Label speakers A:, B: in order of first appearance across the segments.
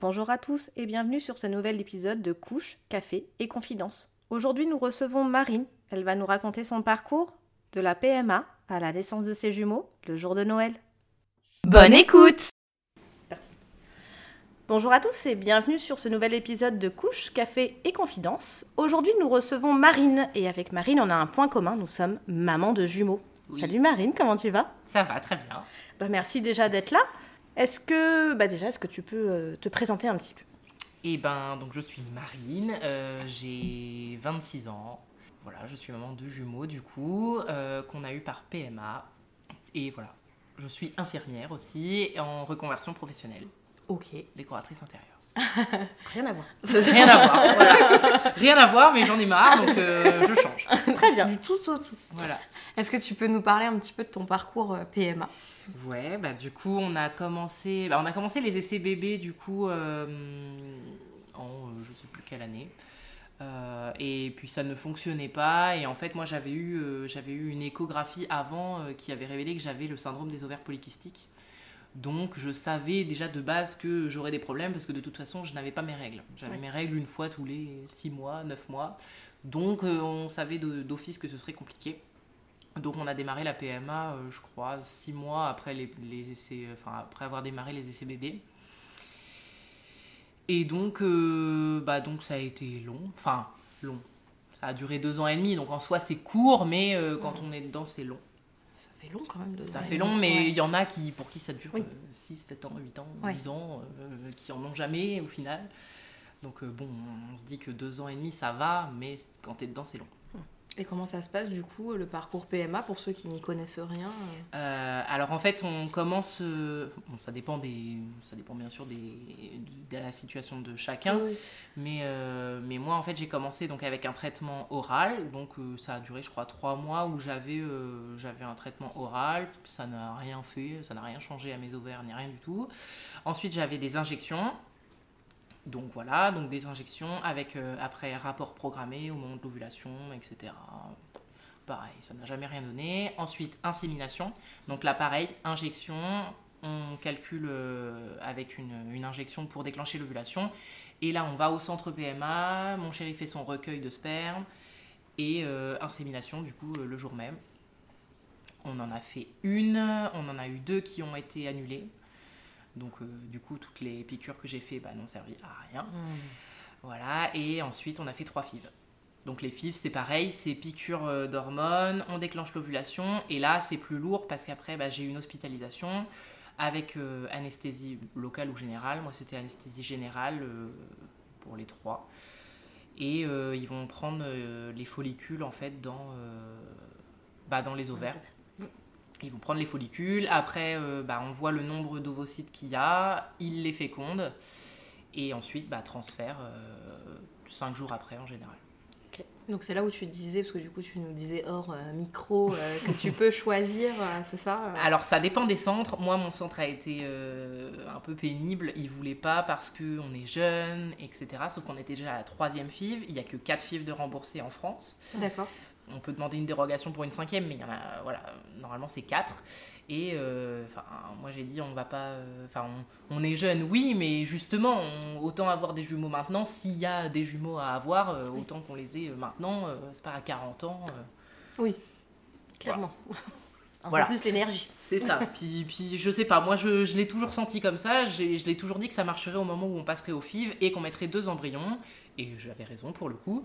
A: Bonjour à tous et bienvenue sur ce nouvel épisode de Couche, Café et Confidence. Aujourd'hui, nous recevons Marine. Elle va nous raconter son parcours de la PMA à la naissance de ses jumeaux le jour de Noël.
B: Bonne écoute
A: Bonjour à tous et bienvenue sur ce nouvel épisode de Couche, Café et Confidence. Aujourd'hui, nous recevons Marine et avec Marine, on a un point commun, nous sommes maman de jumeaux.
C: Oui.
A: Salut Marine, comment tu vas?
C: Ça va très bien.
A: Bah, Merci déjà d'être là. Est-ce que, bah déjà, est-ce que tu peux euh, te présenter un petit peu?
C: Et ben, donc je suis Marine, euh, j'ai 26 ans. Voilà, je suis maman de jumeaux du coup, euh, qu'on a eu par PMA. Et voilà, je suis infirmière aussi, en reconversion professionnelle,
A: Ok.
C: décoratrice intérieure.
A: Rien à voir.
C: Rien à voir, voilà. Rien à voir, mais j'en ai marre, donc euh, je change.
A: Très bien.
B: Du tout au tout.
C: Voilà.
B: Est-ce que tu peux nous parler un petit peu de ton parcours euh, PMA
C: Ouais, bah du coup on a commencé, bah, on a commencé les essais bébés du coup euh, en euh, je sais plus quelle année. Euh, et puis ça ne fonctionnait pas et en fait moi j'avais eu, euh, j'avais eu une échographie avant euh, qui avait révélé que j'avais le syndrome des ovaires polykystiques. Donc je savais déjà de base que j'aurais des problèmes parce que de toute façon je n'avais pas mes règles. J'avais
A: Ouais.
C: mes règles une fois tous les 6 mois, 9 mois. Donc on savait d'office que ce serait compliqué. Donc on a démarré la PMA, euh, je crois, six mois après les, les essais, euh, enfin après avoir démarré les essais bébés. Et donc, euh, bah donc ça a été long, enfin long. Ça a duré deux ans et demi, donc en soi c'est court, mais euh, quand on est dedans c'est long.
B: Ça fait long quand même.
C: Ça fait long, mais
B: Ouais.
C: il y en a qui, pour qui ça dure
B: Oui.
C: 6, 7 ans, 8 ans,
B: Ouais.
C: 10 ans, qui en ont jamais au final. Donc bon, on se dit que deux ans et demi ça va, mais quand t'es dedans c'est long.
B: Et comment ça se passe du coup, le parcours PMA pour ceux qui n'y connaissent rien euh
C: Euh, alors en fait, on commence. euh, bon, ça dépend des, ça dépend bien sûr des, de la situation de chacun.
B: Oui.
C: Mais, euh, mais moi, en fait, j'ai commencé donc avec un traitement oral. Donc ça a duré, je crois, trois mois où j'avais, j'avais un traitement oral. Ça n'a rien fait, ça n'a rien changé à mes ovaires ni rien du tout. Ensuite, j'avais des injections. Donc voilà, donc des injections avec euh, après rapport programmé au moment de l'ovulation, etc. Pareil, ça n'a jamais rien donné. Ensuite, insémination. Donc là, pareil, injection. On calcule euh, avec une, injection pour déclencher l'ovulation. Et là, on va au centre PMA. Mon chéri fait son recueil de sperme. Et euh, insémination, du coup, le jour même. On en a fait une. On en a eu deux qui ont été annulées. Donc, euh, du coup, toutes les piqûres que j'ai fait bah, n'ont servi à rien. Voilà, et ensuite on a fait trois FIV. Donc les FIV c'est pareil, c'est piqûres euh, d'hormones, on déclenche l'ovulation, et là c'est plus lourd parce qu'après bah, j'ai eu une hospitalisation avec euh, anesthésie locale ou générale. Moi c'était anesthésie générale euh, pour les trois. Et ils vont prendre les follicules en fait dans, bah, dans les ovaires. Ils vont prendre les follicules, après euh, bah, on voit le nombre d'ovocytes qu'il y a, ils les fécondent. Et ensuite, bah, transfert 5 jours après en général.
B: Donc c'est là où tu disais, parce que du coup tu nous disais hors euh, micro, euh, que tu peux choisir, euh, c'est ça euh?
C: Alors ça dépend des centres. Moi, mon centre a été euh, un peu pénible. Ils voulaient pas parce qu'on est jeune, etc. Sauf qu'on était déjà à la troisième FIV. Il n'y a que 4 FIV de remboursés en France.
B: D'accord.
C: On peut demander une dérogation pour une cinquième, mais il y en a, voilà, normalement c'est 4. Et euh, enfin, moi j'ai dit, on va pas. euh, Enfin, on, on est jeune, oui, mais justement, on- autant avoir des jumeaux maintenant. S'il y a des jumeaux à avoir, euh, autant qu'on les ait maintenant. c'est pas à 40 ans.
B: Oui.
A: Clairement. Un
C: Voilà.
A: peu plus d'énergie.
C: C'est ça. puis, puis je sais pas, moi je, je l'ai toujours senti comme ça. Je l'ai toujours dit que ça marcherait au moment où on passerait au FIV et qu'on mettrait deux embryons. Et j'avais raison pour le coup.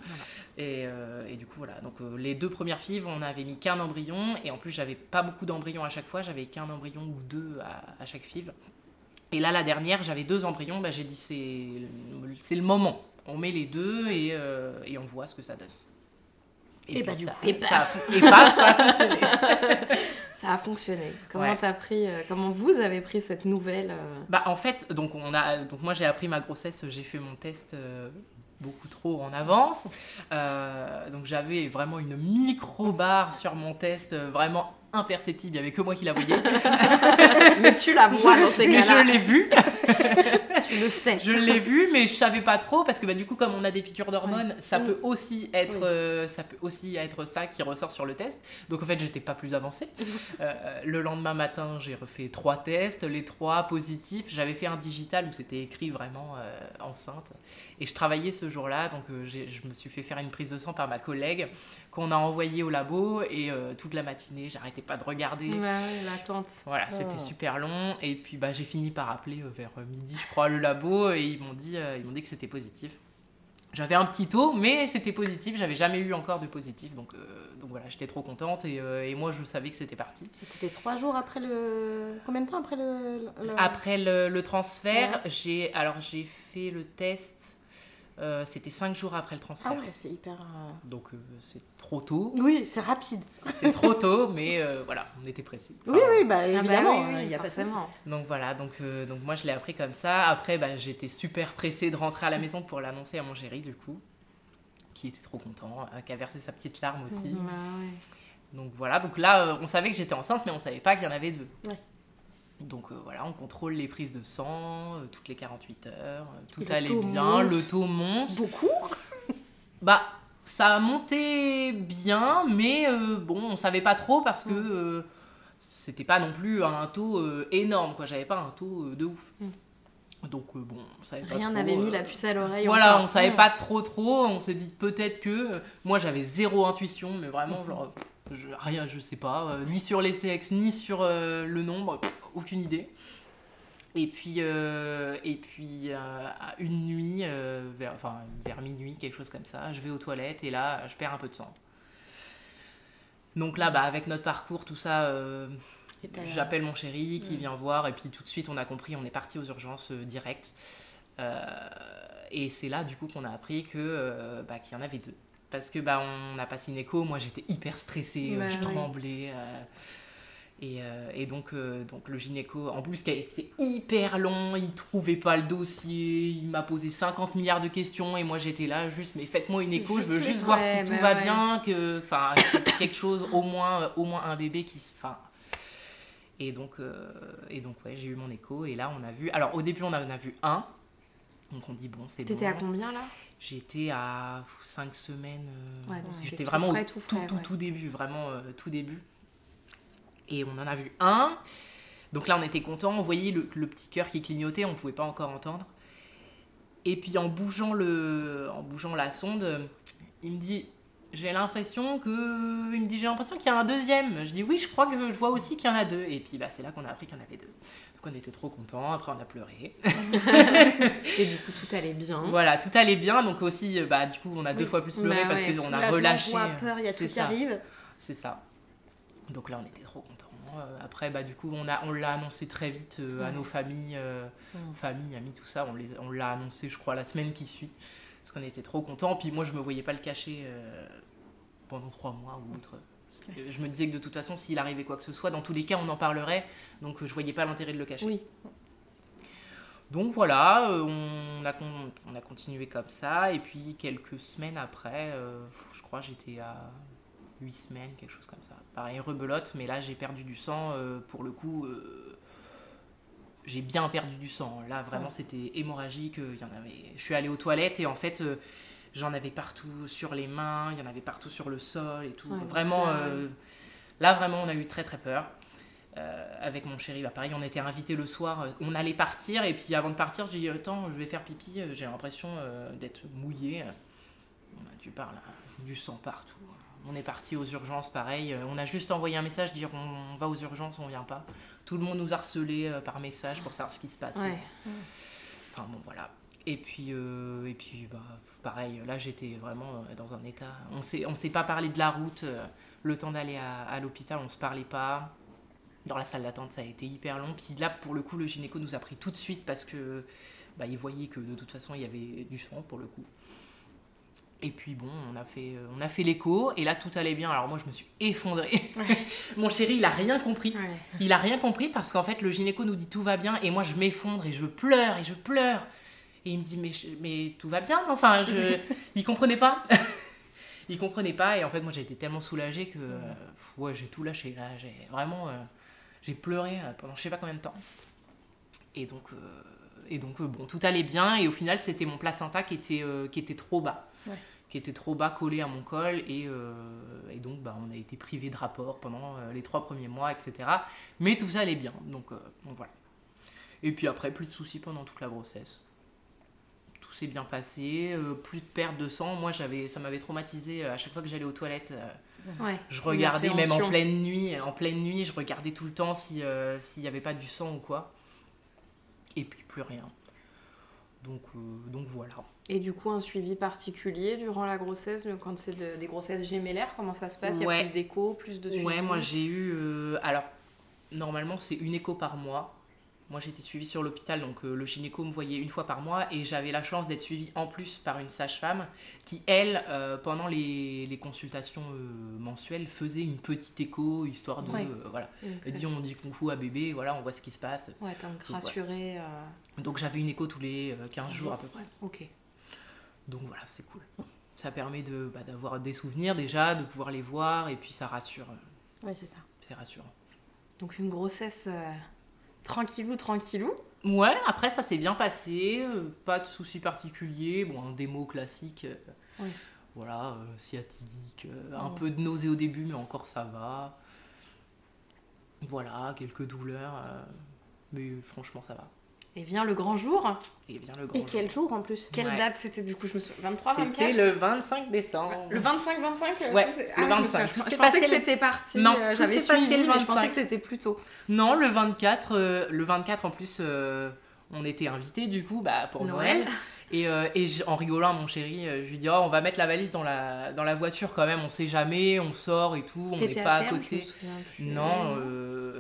C: Et, euh, et du coup, voilà. Donc euh, les deux premières FIV, on avait mis qu'un embryon. Et en plus, j'avais pas beaucoup d'embryons à chaque fois. J'avais qu'un embryon ou deux à, à chaque FIV. Et là, la dernière, j'avais deux embryons. Bah, J'ai dit, c'est c'est le moment. On met les deux et, euh, et on voit ce que ça donne.
A: Et
C: puis
A: bah, du
C: ça-
A: coup,
C: et ça a- et paf, ça a fonctionné.
B: Ça a fonctionné. Comment
C: Ouais.
B: t'as pris, euh, comment vous avez pris cette nouvelle euh,
C: Bah en fait, donc on a, donc moi j'ai appris ma grossesse, j'ai fait mon test beaucoup trop en avance. Euh, donc j'avais vraiment une micro-barre sur mon test, euh, vraiment imperceptible, il n'y avait que moi qui la voyais.
B: mais tu la vois dans ces cas-là.
C: Je l'ai vu.
B: tu le sais.
C: Je l'ai vu, mais je savais pas trop parce que bah, du coup, comme on a des piqûres d'hormones, ça peut aussi être, euh, ça peut aussi être ça qui ressort sur le test. Donc en fait, j'étais pas plus avancée. Euh, le lendemain matin, j'ai refait trois tests, les trois positifs. J'avais fait un digital où c'était écrit vraiment euh, enceinte. Et je travaillais ce jour-là, donc je me suis fait faire une prise de sang par ma collègue qu'on a envoyé au labo et toute la matinée, j'arrêtais pas de regarder.
B: Ouais, l'attente.
C: Voilà, c'était oh. super long. Et puis bah, j'ai fini par appeler vers midi, je crois, le labo et ils m'ont dit, ils m'ont dit que c'était positif. J'avais un petit taux, mais c'était positif. J'avais jamais eu encore de positif, donc, euh, donc voilà, j'étais trop contente et, euh, et, moi je savais que c'était parti.
A: C'était trois jours après le. Combien de temps après le.
C: Après le, le transfert, j'ai alors j'ai fait le test euh, c'était cinq jours après le transfert.
A: Ah c'est hyper. Euh,
C: Donc euh, c'est trop tôt.
A: Oui, c'est rapide.
C: C'était trop tôt, mais voilà, on était pressés.
A: oui, oui, bah, ah bah évidemment, il n'y a pas de
C: Donc voilà, donc, donc moi je l'ai appris comme ça. Après, bah, j'étais super pressée de rentrer à la maison pour l'annoncer à mon chéri, du coup, qui était trop content, qui a versé sa petite larme aussi. Bah donc voilà, donc là, on savait que j'étais enceinte, mais on savait pas qu'il y en avait deux. Donc euh, voilà, on contrôle les prises de sang euh, toutes les 48 heures, euh, tout allait bien, le taux monte.
A: Beaucoup?
C: Bah, ça a monté bien, mais bon, on savait pas trop parce que mm. c'était pas non plus un taux énorme, quoi. J'avais pas un taux de ouf. Mm. Donc bon, on savait pas
B: Rien n'avait mis la puce à l'oreille.
C: Voilà, on savait pas trop trop. On s'est dit peut-être que. moi j'avais zéro intuition, mais vraiment, genre, je, rien, je sais pas. ni sur les CX, ni sur le nombre aucune idée. Et puis, euh, et puis euh, à une nuit, euh, vers, enfin vers minuit, quelque chose comme ça, je vais aux toilettes et là, je perds un peu de sang. Donc là, bah, avec notre parcours, tout ça, j'appelle mon chéri qui vient voir et puis tout de suite, on a compris, on est parti aux urgences direct. et c'est là, du coup, qu'on a appris que bah, qu'il y en avait deux. Parce que bah, on a passé une écho, moi j'étais hyper stressée, bah je tremblais. Euh, et, donc, euh, donc le gynéco, en plus, c'était hyper long, il trouvait pas le dossier, il m'a posé 50 milliards de questions et moi j'étais là juste, mais faites-moi une écho, je veux juste voir si tout va bien, que, enfin, quelque chose, au moins, au moins un bébé qui, enfin. Et donc, euh, et donc ouais, j'ai eu mon écho et là on a vu. Alors au début on en a vu un, donc on dit bon c'est bon.
B: T'étais à combien là?
C: J'étais à 5 semaines. J'étais vraiment tout, tout, tout, tout, début, vraiment tout début. Et on en a vu un. Donc là, on était content. On voyait le, petit cœur qui clignotait. On ne pouvait pas encore entendre. Et puis en bougeant, le, en bougeant la sonde, il me dit j'ai l'impression que il me dit j'ai l'impression qu'il y a un deuxième je dis oui je crois que je vois aussi qu'il y en a deux et puis bah, c'est là qu'on a appris qu'il y en avait deux donc on était trop contents après on a pleuré
B: et du coup tout allait bien
C: voilà tout allait bien donc aussi bah du coup on a deux fois plus pleuré bah parce qu'on a relâché
A: peur il y a tout qui arrive
C: c'est ça donc là, on était trop contents. Euh, après, bah, du coup, on, a, on l'a annoncé très vite euh, à nos familles, euh, familles, amis, tout ça. On l'a annoncé, je crois, la semaine qui suit. Parce qu'on était trop contents. Puis moi, je me voyais pas le cacher pendant trois mois ou autre. Je me disais que de toute façon, s'il arrivait quoi que ce soit, dans tous les cas, on en parlerait. Donc, je voyais pas l'intérêt de le cacher.
B: Oui.
C: Donc voilà, on a, on a continué comme ça. Et puis, quelques semaines après, je crois, j'étais à 8 semaines, quelque chose comme ça. Pareil, rebelote, mais là j'ai perdu du sang. Euh, pour le coup, euh, j'ai bien perdu du sang. Là vraiment c'était hémorragique. Y en avait... Je suis allée aux toilettes et en fait euh, j'en avais partout sur les mains, il y en avait partout sur le sol et tout. vraiment, là vraiment on a eu très très peur. avec mon chéri, bah, pareil, on était invité le soir, on allait partir, et puis avant de partir, j'ai dit Attends, je vais faire pipi, j'ai l'impression d'être mouillé. tu parles, du sang partout. On est parti aux urgences, pareil. Euh, on a juste envoyé un message dire on, va aux urgences, on vient pas. Tout le monde nous a harcelé euh, par message pour savoir ce qui se passe. Enfin bon, voilà. Et puis, euh, et puis bah, pareil, là j'étais vraiment dans un état. On ne on s'est pas parlé de la route, le temps d'aller à, l'hôpital, on se parlait pas. Dans la salle d'attente, ça a été hyper long. Puis là, pour le coup, le gynéco nous a pris tout de suite parce que bah, il voyait que de toute façon, il y avait du sang pour le coup. Et puis bon, on a fait, euh, on a fait l'écho et là tout allait bien. Alors moi je me suis effondrée. Mon chéri il a rien compris. Il a rien compris parce qu'en fait le gynéco nous dit tout va bien et moi je m'effondre et je pleure et je pleure. Et il me dit, mais, mais tout va bien, enfin, je... il comprenait pas. il comprenait pas, et en fait, moi, j'ai été tellement soulagée que, euh, ouais, j'ai tout lâché, là, j'ai vraiment, euh, j'ai pleuré euh, pendant je sais pas combien de temps. Et donc, et donc bon, tout allait bien, et au final, c'était mon placenta qui était, qui était trop bas. qui était trop bas collé à mon col et, et donc bah, on a été privé de rapport pendant les trois premiers mois etc mais tout ça allait bien donc, donc voilà et puis après plus de soucis pendant toute la grossesse s'est bien passé, euh, plus de perte de sang. Moi, j'avais, ça m'avait traumatisé euh, à chaque fois que j'allais aux toilettes. Euh, ouais, je regardais même en pleine nuit, en pleine nuit, je regardais tout le temps si s'il n'y avait pas du sang ou quoi. Et puis plus rien. Donc, donc voilà.
B: Et du coup, un suivi particulier durant la grossesse, quand c'est des grossesses gémellaires, comment ça se passe? Il y a plus d'écho, plus de suivi?
C: Ouais, moi j'ai eu. alors, normalement, c'est une écho par mois. Moi, j'étais suivie sur l'hôpital, donc euh, le gynéco me voyait une fois par mois et j'avais la chance d'être suivie en plus par une sage-femme qui, elle, euh, pendant les, les consultations euh, mensuelles, faisait une petite écho histoire de. voilà. Elle dit on dit fout à bébé, voilà, on voit ce qui se passe.
B: Ouais, donc rassurée.
C: Donc j'avais une écho tous les 15 jours à peu près. Ok. Donc voilà, c'est cool. Ça permet de, bah, d'avoir des souvenirs déjà, de pouvoir les voir et puis ça rassure.
A: Oui, c'est ça.
C: C'est rassurant.
B: Donc une grossesse tranquillou, tranquillou.
C: Ouais, après ça s'est bien passé, euh, pas de soucis particuliers, bon, un démo classique, euh, voilà, euh, sciatique, un peu de nausée au début, mais encore ça va. Voilà, quelques douleurs, mais franchement ça va.
B: Et vient le grand jour.
C: Et vient le grand
A: Et quel jour en plus?
B: Quelle date c'était du coup? Je me souviens. 23, 24
C: C'était le 25 décembre.
B: Le 25, 25
C: Ouais, le 25.
B: Ah, je, pensais que c'était parti. Non, euh, j'avais suivi, mais je pensais que c'était plus tôt.
C: Non, le 24, euh, le 24 en plus, euh, on était invités du coup bah, pour Noël. Et, et en rigolant, mon chéri, je lui dis oh, on va mettre la valise dans la, dans la voiture quand même, on sait jamais, on sort et tout, on n'est pas à, côté. Non,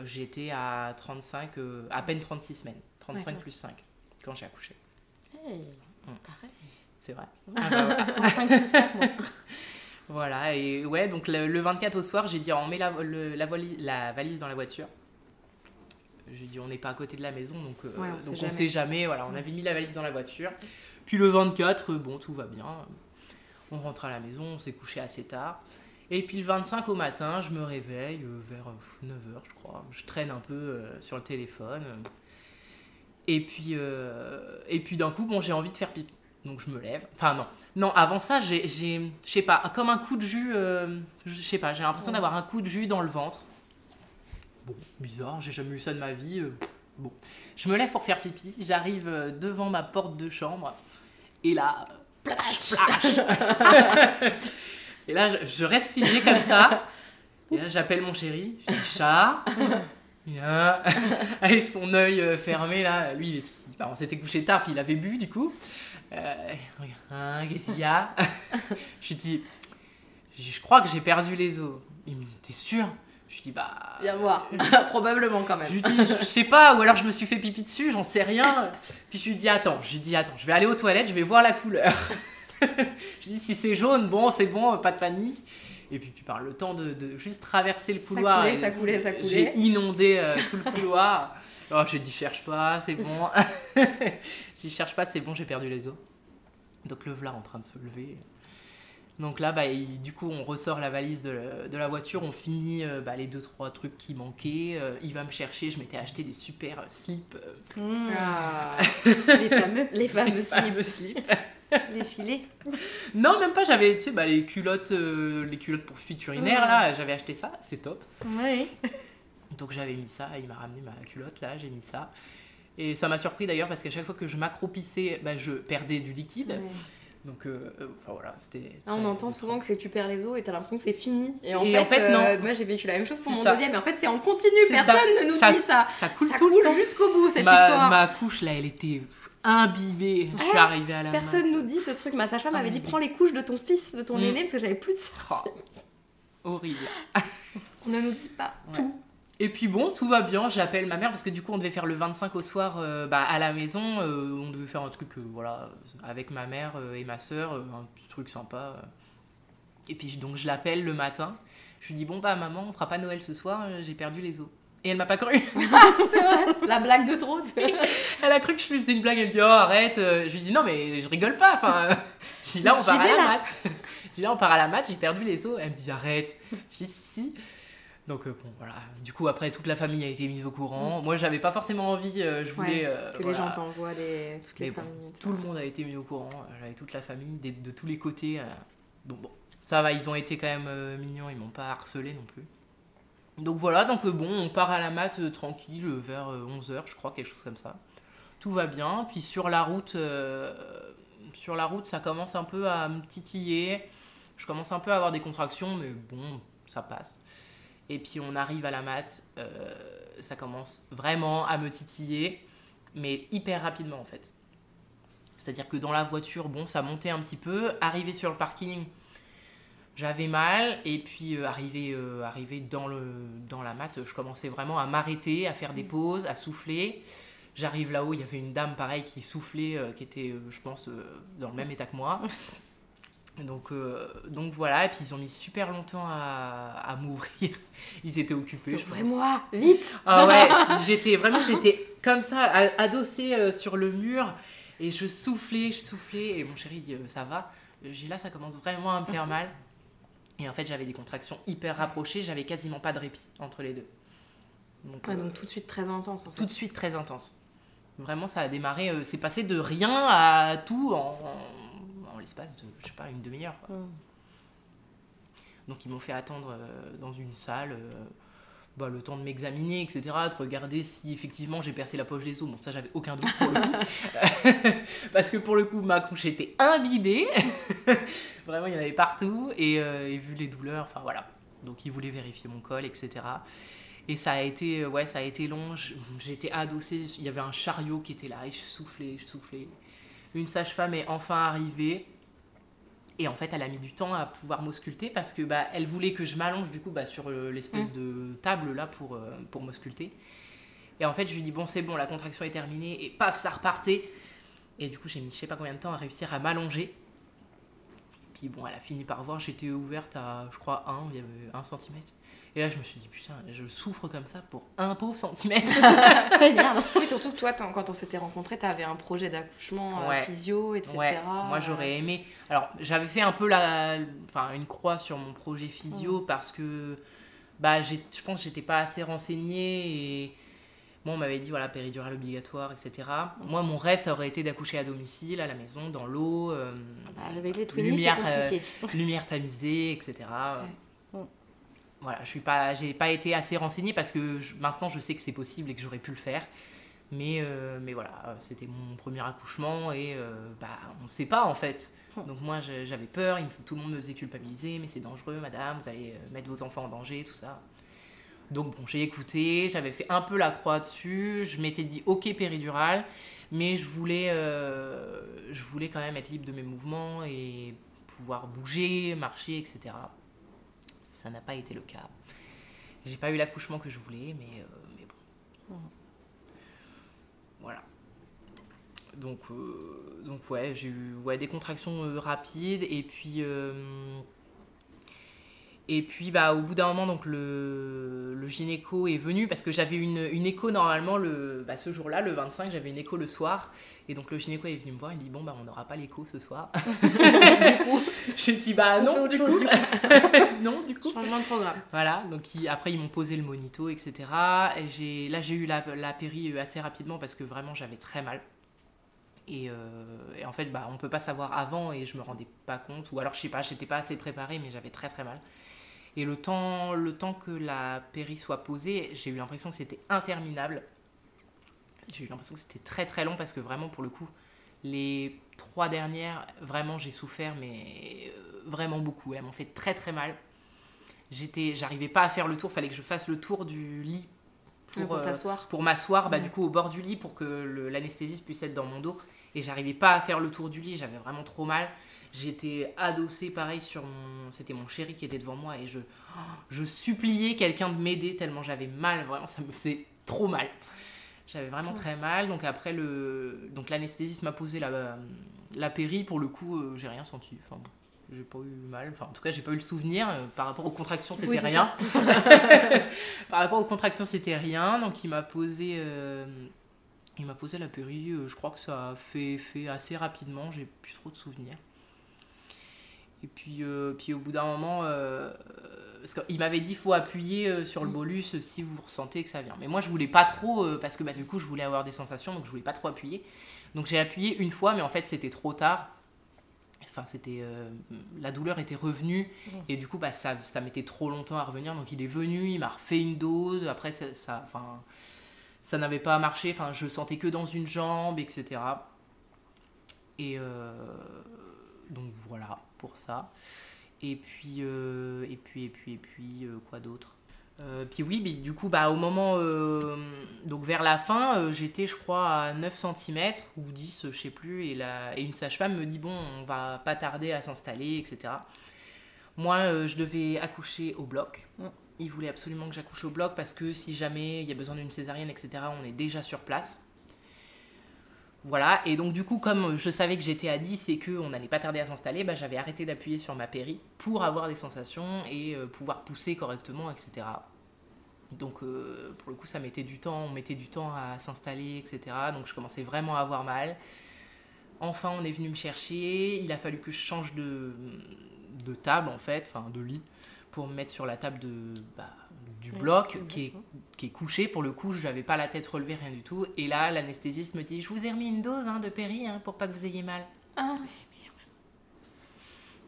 C: j'étais à 35, à peine 36 semaines. 35 plus 5 quand j'ai accouché.
A: Hey, mm. Pareil.
C: C'est vrai. Ah, bah voilà, et ouais, donc le, 24 au soir, j'ai dit on met la, la, valise, la, valise dans la voiture. J'ai dit on n'est pas à côté de la maison, donc, euh, on, donc sait on sait jamais. Voilà, on avait mis la valise dans la voiture. Puis le 24, euh, bon, tout va bien. On rentre à la maison, on s'est couché assez tard. Et puis le 25 au matin, je me réveille euh, vers 9h, je crois. Je traîne un peu sur le téléphone. Et puis, euh, et puis d'un coup, bon, j'ai envie de faire pipi. Donc je me lève. Enfin non. Non, avant ça, j'ai, je sais pas, comme un coup de jus, euh, je sais pas, j'ai l'impression d'avoir un coup de jus dans le ventre. Bon, bizarre, j'ai jamais eu ça de ma vie. Euh, bon, je me lève pour faire pipi, j'arrive devant ma porte de chambre, et là, plash, et là, je, je, reste figé comme ça, et là, j'appelle mon chéri, je dis chat, avec son œil euh, fermé là, lui, on s'était couché tard, puis il avait bu du coup. Euh, hein, qu'est-ce qu'il y a? Je lui dis, je crois que j'ai perdu les os. Il me dit, t'es sûr? Je lui dis, bah.
B: Viens voir, probablement quand même.
C: Je lui dis, je sais pas, ou alors je me suis fait pipi dessus, j'en sais rien. Puis je lui dis, attends, je lui dis, attends, je vais aller aux toilettes, je vais voir la couleur. je lui dis, si c'est jaune, bon, c'est bon, pas de panique. Et puis, tu parles le temps de, de, juste traverser le couloir.
B: Ça coulait, ça coulait,
C: J'ai inondé euh, tout le couloir. Oh, j'ai dit, cherche pas, c'est bon. j'ai dit, cherche pas, c'est bon, j'ai perdu les os. Donc, le voilà en train de se lever. Donc là, bah, du coup, on ressort la valise de, de la voiture, on finit euh, bah, les deux trois trucs qui manquaient. Euh, il va me chercher. Je m'étais acheté des super slips.
B: Mmh. Ah. les fameux, les fameux,
C: slips.
B: les filets.
C: Non, même pas. J'avais, tu sais, bah, les culottes, euh, les culottes pour fuite urinaire là. J'avais acheté ça. C'est top.
B: Oui.
C: Donc j'avais mis ça. Il m'a ramené ma culotte là. J'ai mis ça. Et ça m'a surpris d'ailleurs parce qu'à chaque fois que je m'accroupissais, bah, je perdais du liquide. Donc, euh, euh, enfin voilà, c'était.
B: Ah, on entend souvent que c'est tu perds les os et t'as l'impression que c'est fini. Et en fait, non. Euh, moi j'ai vécu la même chose pour mon deuxième. Mais en fait, c'est en continu. Personne ne nous dit ça.
C: Ça coule tout le temps.
B: jusqu'au bout cette histoire.
C: Ma couche là, elle était imbibée. Je suis arrivée à la
B: Personne nous dit ce truc. Ma sage-femme m'avait dit prends les couches de ton fils, de ton mm. aîné, parce que j'avais plus de sang.
C: Oh, horrible.
B: on ne nous dit pas tout.
C: Et puis bon, tout va bien, j'appelle ma mère parce que du coup on devait faire le 25 au soir euh, bah, à la maison, euh, on devait faire un truc euh, voilà, avec ma mère et ma soeur, un petit truc sympa. Et puis donc je l'appelle le matin, je lui dis bon bah maman on fera pas Noël ce soir, j'ai perdu les os. Et elle m'a pas cru.
B: c'est vrai, la blague de trop.
C: elle a cru que je lui faisais une blague. Elle me dit Oh, arrête. Je lui dis Non, mais je rigole pas. Enfin, dis Là, on part à la mat. Je dis Là, on part à la mat, j'ai perdu les os. Elle me dit Arrête. Je dis Si, si. Donc bon voilà, du coup après toute la famille a été mise au courant. Moi j'avais pas forcément envie, je voulais
B: que les gens t'envoient les... toutes les 5 minutes.
C: Tout le monde a été mis au courant, j'avais toute la famille de, de tous les côtés. Donc bon, ça va, ils ont été quand même mignons, ils m'ont pas harcelé non plus. Donc voilà, donc bon, on part à la mat tranquille vers 11h, je crois, quelque chose comme ça. Tout va bien, puis sur la route, sur la route ça commence un peu à me titiller. Je commence un peu à avoir des contractions, mais bon, ça passe. Et puis on arrive à la mat, euh, ça commence vraiment à me titiller, mais hyper rapidement en fait. C'est-à-dire que dans la voiture, bon, ça montait un petit peu. Arrivé sur le parking, j'avais mal. Et puis euh, arrivé, euh, arrivé dans, le, dans la mat, je commençais vraiment à m'arrêter, à faire des pauses, à souffler. J'arrive là-haut, il y avait une dame pareil qui soufflait, qui était, je pense, dans le même état que moi. Donc, euh, donc voilà, et puis ils ont mis super longtemps à, à m'ouvrir. Ils étaient occupés, je pense.
B: moi vite
C: Ah ouais, j'étais vraiment, j'étais comme ça, adossée euh, sur le mur, et je soufflais, je soufflais, et mon chéri dit euh, ça va? J'ai là, ça commence vraiment à me faire mal. Et en fait, j'avais des contractions hyper rapprochées, j'avais quasiment pas de répit entre les deux.
B: Donc, donc tout de suite très intense en fait.
C: Tout de suite très intense. Vraiment, ça a démarré, c'est passé de rien à tout en l'espace de, je sais pas, une demi-heure. Mm. Donc ils m'ont fait attendre euh, dans une salle, euh, bah, le temps de m'examiner, etc., de regarder si effectivement j'ai percé la poche des os. Bon, ça j'avais aucun doute pour le coup. Parce que pour le coup, ma couche était imbibée. Vraiment, il y en avait partout. Et, euh, et vu les douleurs, enfin voilà. Donc ils voulaient vérifier mon col, etc. Et ça a été, ouais, ça a été long. J'étais adossée. Il y avait un chariot qui était là et je soufflais, je soufflais. Une sage-femme est enfin arrivée. Et en fait, elle a mis du temps à pouvoir m'ausculter parce que bah, elle voulait que je m'allonge du coup bah, sur euh, l'espèce mm. de table là pour, euh, pour m'ausculter. Et en fait, je lui dis bon, c'est bon, la contraction est terminée et paf, ça repartait. Et du coup, j'ai mis je sais pas combien de temps à réussir à m'allonger. Puis bon, elle a fini par voir, j'étais ouverte à je crois 1, il y avait 1 centimètre. Et là, je me suis dit, putain, je souffre comme ça pour un pauvre centimètre.
B: oui, surtout que toi, quand on s'était rencontrés, tu avais un projet d'accouchement euh, physio, etc.
C: Ouais. Moi, j'aurais aimé. Alors, j'avais fait un peu la... enfin, une croix sur mon projet physio parce que bah, je pense que j'étais pas assez renseignée et. Moi, on m'avait dit, voilà, péridurale obligatoire, etc. Moi, mon rêve, ça aurait été d'accoucher à domicile, à la maison, dans l'eau, euh,
B: bah, avec les lumière, euh,
C: lumière tamisée, etc voilà, je suis pas, pas été assez renseignée parce que maintenant je sais que c'est possible et que j'aurais pu le faire. Mais, euh, mais voilà, c'était mon premier accouchement et euh, bah, on ne sait pas en fait. Donc moi j'avais peur, tout le monde me faisait culpabiliser, mais c'est dangereux madame, vous allez mettre vos enfants en danger, tout ça. Donc bon, j'ai écouté, j'avais fait un peu la croix dessus, je m'étais dit ok péridurale, mais je voulais, je voulais quand même être libre de mes mouvements et pouvoir bouger, marcher, etc. Ça n'a pas été le cas. J'ai pas eu l'accouchement que je voulais, mais, euh, bon. Voilà. Donc, euh, donc ouais, j'ai eu des contractions euh, rapides et puis et puis, bah, au bout d'un moment, donc, le, le, gynéco est venu parce que j'avais une, une écho normalement le, bah, ce jour-là, le 25, j'avais une écho le soir. Et donc, le gynéco est venu me voir, il me dit Bon, bah, on n'aura pas l'écho ce soir. du coup, je dis Bah, non, du coup. non, du coup.
B: Changement de programme.
C: Voilà, donc après, ils m'ont posé le monito, etc. Et là, j'ai eu la, la péri assez rapidement parce que vraiment, j'avais très mal. Et, euh, et, en fait, bah, on peut pas savoir avant et je me rendais pas compte. Ou alors, je sais pas, j'étais pas assez préparée, mais j'avais très très mal. Et le temps, le temps que la péri soit posée, j'ai eu l'impression que c'était interminable. J'ai eu l'impression que c'était très très long parce que vraiment, pour le coup, les trois dernières, vraiment, j'ai souffert, mais euh, vraiment beaucoup. Elles m'ont fait très très mal. J'étais, j'arrivais pas à faire le tour, fallait que je fasse le tour du lit
B: pour, euh,
C: pour m'asseoir bah, du coup au bord du lit pour que l'anesthésiste puisse être dans mon dos et j'arrivais pas à faire le tour du lit j'avais vraiment trop mal J'étais adossée pareil sur mon. C'était mon chéri qui était devant moi et je, je suppliais quelqu'un de m'aider tellement j'avais mal. Vraiment, ça me faisait trop mal. J'avais vraiment très mal. Donc après, le... donc l'anesthésiste m'a posé la, la péri. Pour le coup, euh, j'ai rien senti. Enfin, j'ai pas eu mal. Enfin, en tout cas, j'ai pas eu le souvenir. Euh, par rapport aux contractions, c'était rien. par rapport aux contractions, c'était rien. Donc, il m'a posé, euh, il m'a posé la péri. Euh, je crois que ça a fait, fait assez rapidement. J'ai plus trop de souvenirs. Et puis, puis au bout d'un moment, parce qu'il m'avait dit faut appuyer sur le bolus si vous ressentez que ça vient. Mais moi, je voulais pas trop, parce que bah, du coup, je voulais avoir des sensations, donc je voulais pas trop appuyer. Donc j'ai appuyé une fois, mais en fait, c'était trop tard enfin c'était euh, la douleur était revenue. Et du coup bah, ça, ça mettait trop longtemps à revenir. Donc il est venu il m'a refait une dose. Après ça, ça enfin ça n'avait pas marché. Enfin je sentais que dans une jambe etc et euh, donc voilà pour ça. Et puis euh, et puis et puis et puis quoi d'autre? Euh, puis oui, du coup, bah, au moment, euh, donc vers la fin, euh, j'étais, je crois, à 9 cm ou 10, je sais plus, et, la, et une sage-femme me dit, bon, on va pas tarder à s'installer, etc. Moi, je devais accoucher au bloc. Mm. Il voulait absolument que j'accouche au bloc parce que si jamais il y a besoin d'une césarienne, etc., on est déjà sur place. Voilà, et donc du coup, comme je savais que j'étais à 10 et qu'on n'allait pas tarder à s'installer, bah, j'avais arrêté d'appuyer sur ma péri pour avoir des sensations et pouvoir pousser correctement, etc. Donc euh, pour le coup, ça mettait du temps, on mettait du temps à s'installer, etc. Donc je commençais vraiment à avoir mal. Enfin, on est venu me chercher, il a fallu que je change de, de table en fait, enfin de lit, pour me mettre sur la table de, bah, du bloc qui est, qui est couché. Pour le coup, je n'avais pas la tête relevée, rien du tout. Et là, l'anesthésiste me dit Je vous ai remis une dose hein, de péri hein, pour pas que vous ayez mal. Ah,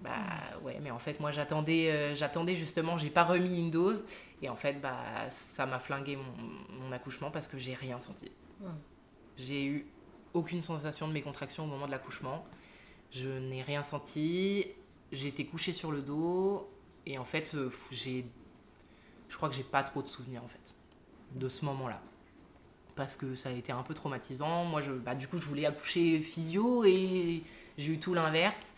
C: bah ouais, mais en fait, moi j'attendais, euh, j'attendais justement, j'ai pas remis une dose. Et en fait, bah ça m'a flingué mon, mon, accouchement parce que j'ai rien senti. J'ai eu aucune sensation de mes contractions au moment de l'accouchement. Je n'ai rien senti. J'ai été couchée sur le dos. Et en fait, euh, j'ai je crois que j'ai pas trop de souvenirs en fait de ce moment-là. Parce que ça a été un peu traumatisant. Moi, je, bah, du coup, je voulais accoucher physio et j'ai eu tout l'inverse.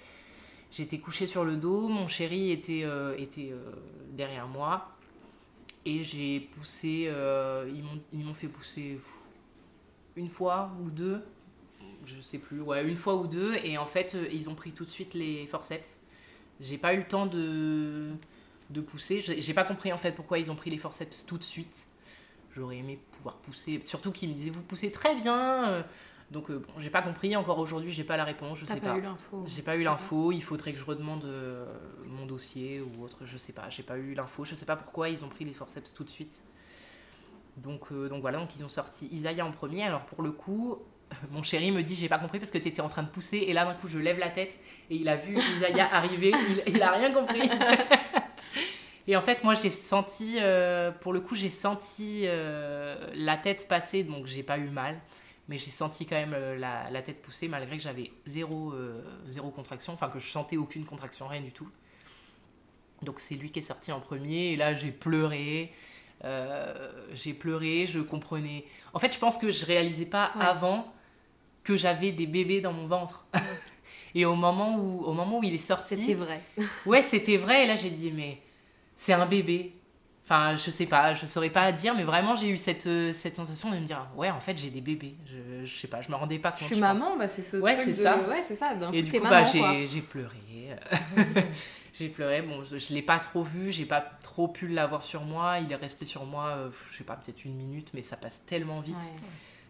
C: J'étais couchée sur le dos, mon chéri était, euh, était euh, derrière moi et j'ai poussé, euh, ils m'ont fait pousser une fois ou deux, je sais plus, ouais, une fois ou deux, et en fait, ils ont pris tout de suite les forceps. J'ai pas eu le temps de, de pousser. J'ai pas compris en fait pourquoi ils ont pris les forceps tout de suite. J'aurais aimé pouvoir pousser. Surtout qu'ils me disaient vous poussez très bien. Euh. Donc euh, bon, j'ai pas compris. Encore aujourd'hui, j'ai pas la réponse. Je sais pas. J'ai pas eu l'info. Il faudrait que je redemande euh, mon dossier ou autre. Je sais pas. J'ai pas eu l'info. Je sais pas pourquoi ils ont pris les forceps tout de suite. Donc, donc voilà. Donc ils ont sorti Isaiah en premier. Alors pour le coup, mon chéri me dit j'ai pas compris parce que tu étais en train de pousser et là d'un coup je lève la tête et il a vu Isaiah arriver il, il a rien compris Et en fait, moi, j'ai senti, euh, pour le coup, j'ai senti euh, la tête passer, donc j'ai pas eu mal. Mais j'ai senti quand même euh, la, la, tête pousser, malgré que j'avais zéro, zéro contraction, enfin que je sentais aucune contraction, rien du tout. Donc c'est lui qui est sorti en premier, et là j'ai pleuré. j'ai pleuré, je comprenais. En fait, je pense que je réalisais pas avant que j'avais des bébés dans mon ventre. et au moment où, au moment où il est sorti.
A: C'était vrai.
C: ouais, c'était vrai. Et là, j'ai dit, mais c'est un bébé. Enfin, je sais pas, je saurais pas dire, mais vraiment, j'ai eu cette, euh, cette sensation de me dire, ouais, en fait, j'ai des bébés. Je, je sais pas, je me rendais pas compte.
A: Je suis maman, bah, c'est ce
C: ouais,
A: truc
C: de... ça.
A: Ouais, c'est ça.
C: Et du coup, bah, j'ai pleuré. j'ai pleuré. Bon, je, je l'ai pas trop vu, j'ai pas trop pu l'avoir sur moi. Il est resté sur moi, euh, je sais pas, peut-être une minute, mais ça passe tellement vite.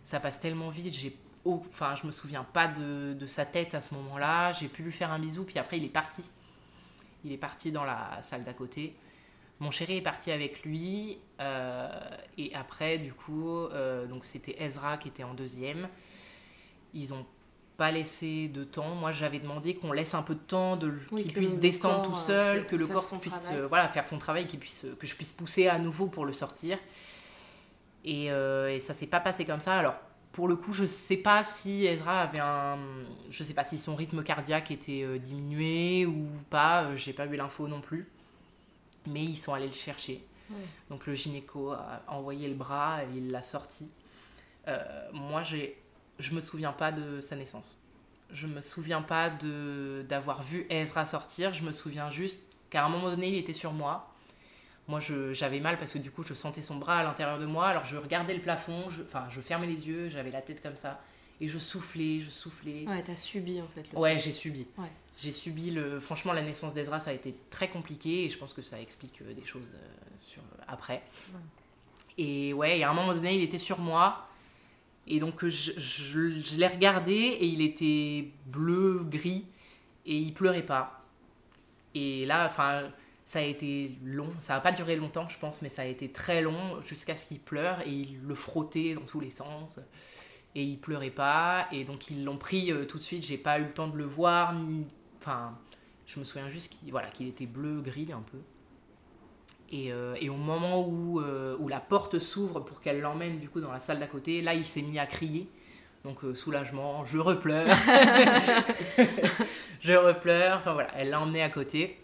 C: Ça passe tellement vite. J'ai enfin, je me souviens pas de, de sa tête à ce moment-là. J'ai pu lui faire un bisou, puis après, il est parti. Il est parti dans la salle d'à côté. Mon chéri est parti avec lui. Euh, et après, du coup, euh, donc c'était Ezra qui était en deuxième. Ils ont pas laissé de temps. Moi, j'avais demandé qu'on laisse un peu de temps, de, qu'il puisse descendre tout euh, seul, que le corps puisse voilà, faire son travail, qu'il puisse, que je puisse pousser à nouveau pour le sortir. Et, et ça s'est pas passé comme ça. Alors, pour le coup, je sais pas si Ezra avait un. Je sais pas si son rythme cardiaque était diminué ou pas. J'ai pas eu l'info non plus mais ils sont allés le chercher. Donc le gynéco a envoyé le bras et il l'a sorti. Euh, moi, j'ai, je me souviens pas de sa naissance. Je me souviens pas de d'avoir vu Ezra sortir. Je me souviens juste qu'à un moment donné, il était sur moi. Moi, j'avais mal parce que du coup, je sentais son bras à l'intérieur de moi. Alors, je regardais le plafond, enfin, je fermais les yeux, j'avais la tête comme ça. Et je soufflais, je soufflais.
B: Ouais, t'as subi en fait. Le
C: ouais, j'ai subi.
B: Ouais.
C: J'ai subi le. Franchement, la naissance d'Ezra, ça a été très compliqué et je pense que ça explique euh, des choses euh, sur après. Et ouais, il y a un moment donné, il était sur moi. Et donc, je, je, je l'ai regardé et il était bleu, gris et il pleurait pas. Et là, enfin, ça a été long. Ça n'a pas duré longtemps, je pense, mais ça a été très long jusqu'à ce qu'il pleure et il le frottait dans tous les sens. Et il pleurait pas. Et donc, ils l'ont pris euh, tout de suite. J'ai pas eu le temps de le voir. Ni... Enfin, je me souviens juste qu'il voilà, qu'il était bleu-gris un peu. Et, euh, au moment où, euh, où la porte s'ouvre pour qu'elle l'emmène du coup dans la salle d'à côté, là il s'est mis à crier. Donc euh, soulagement, je repleure. je repleure. Enfin voilà, elle l'a emmené à côté.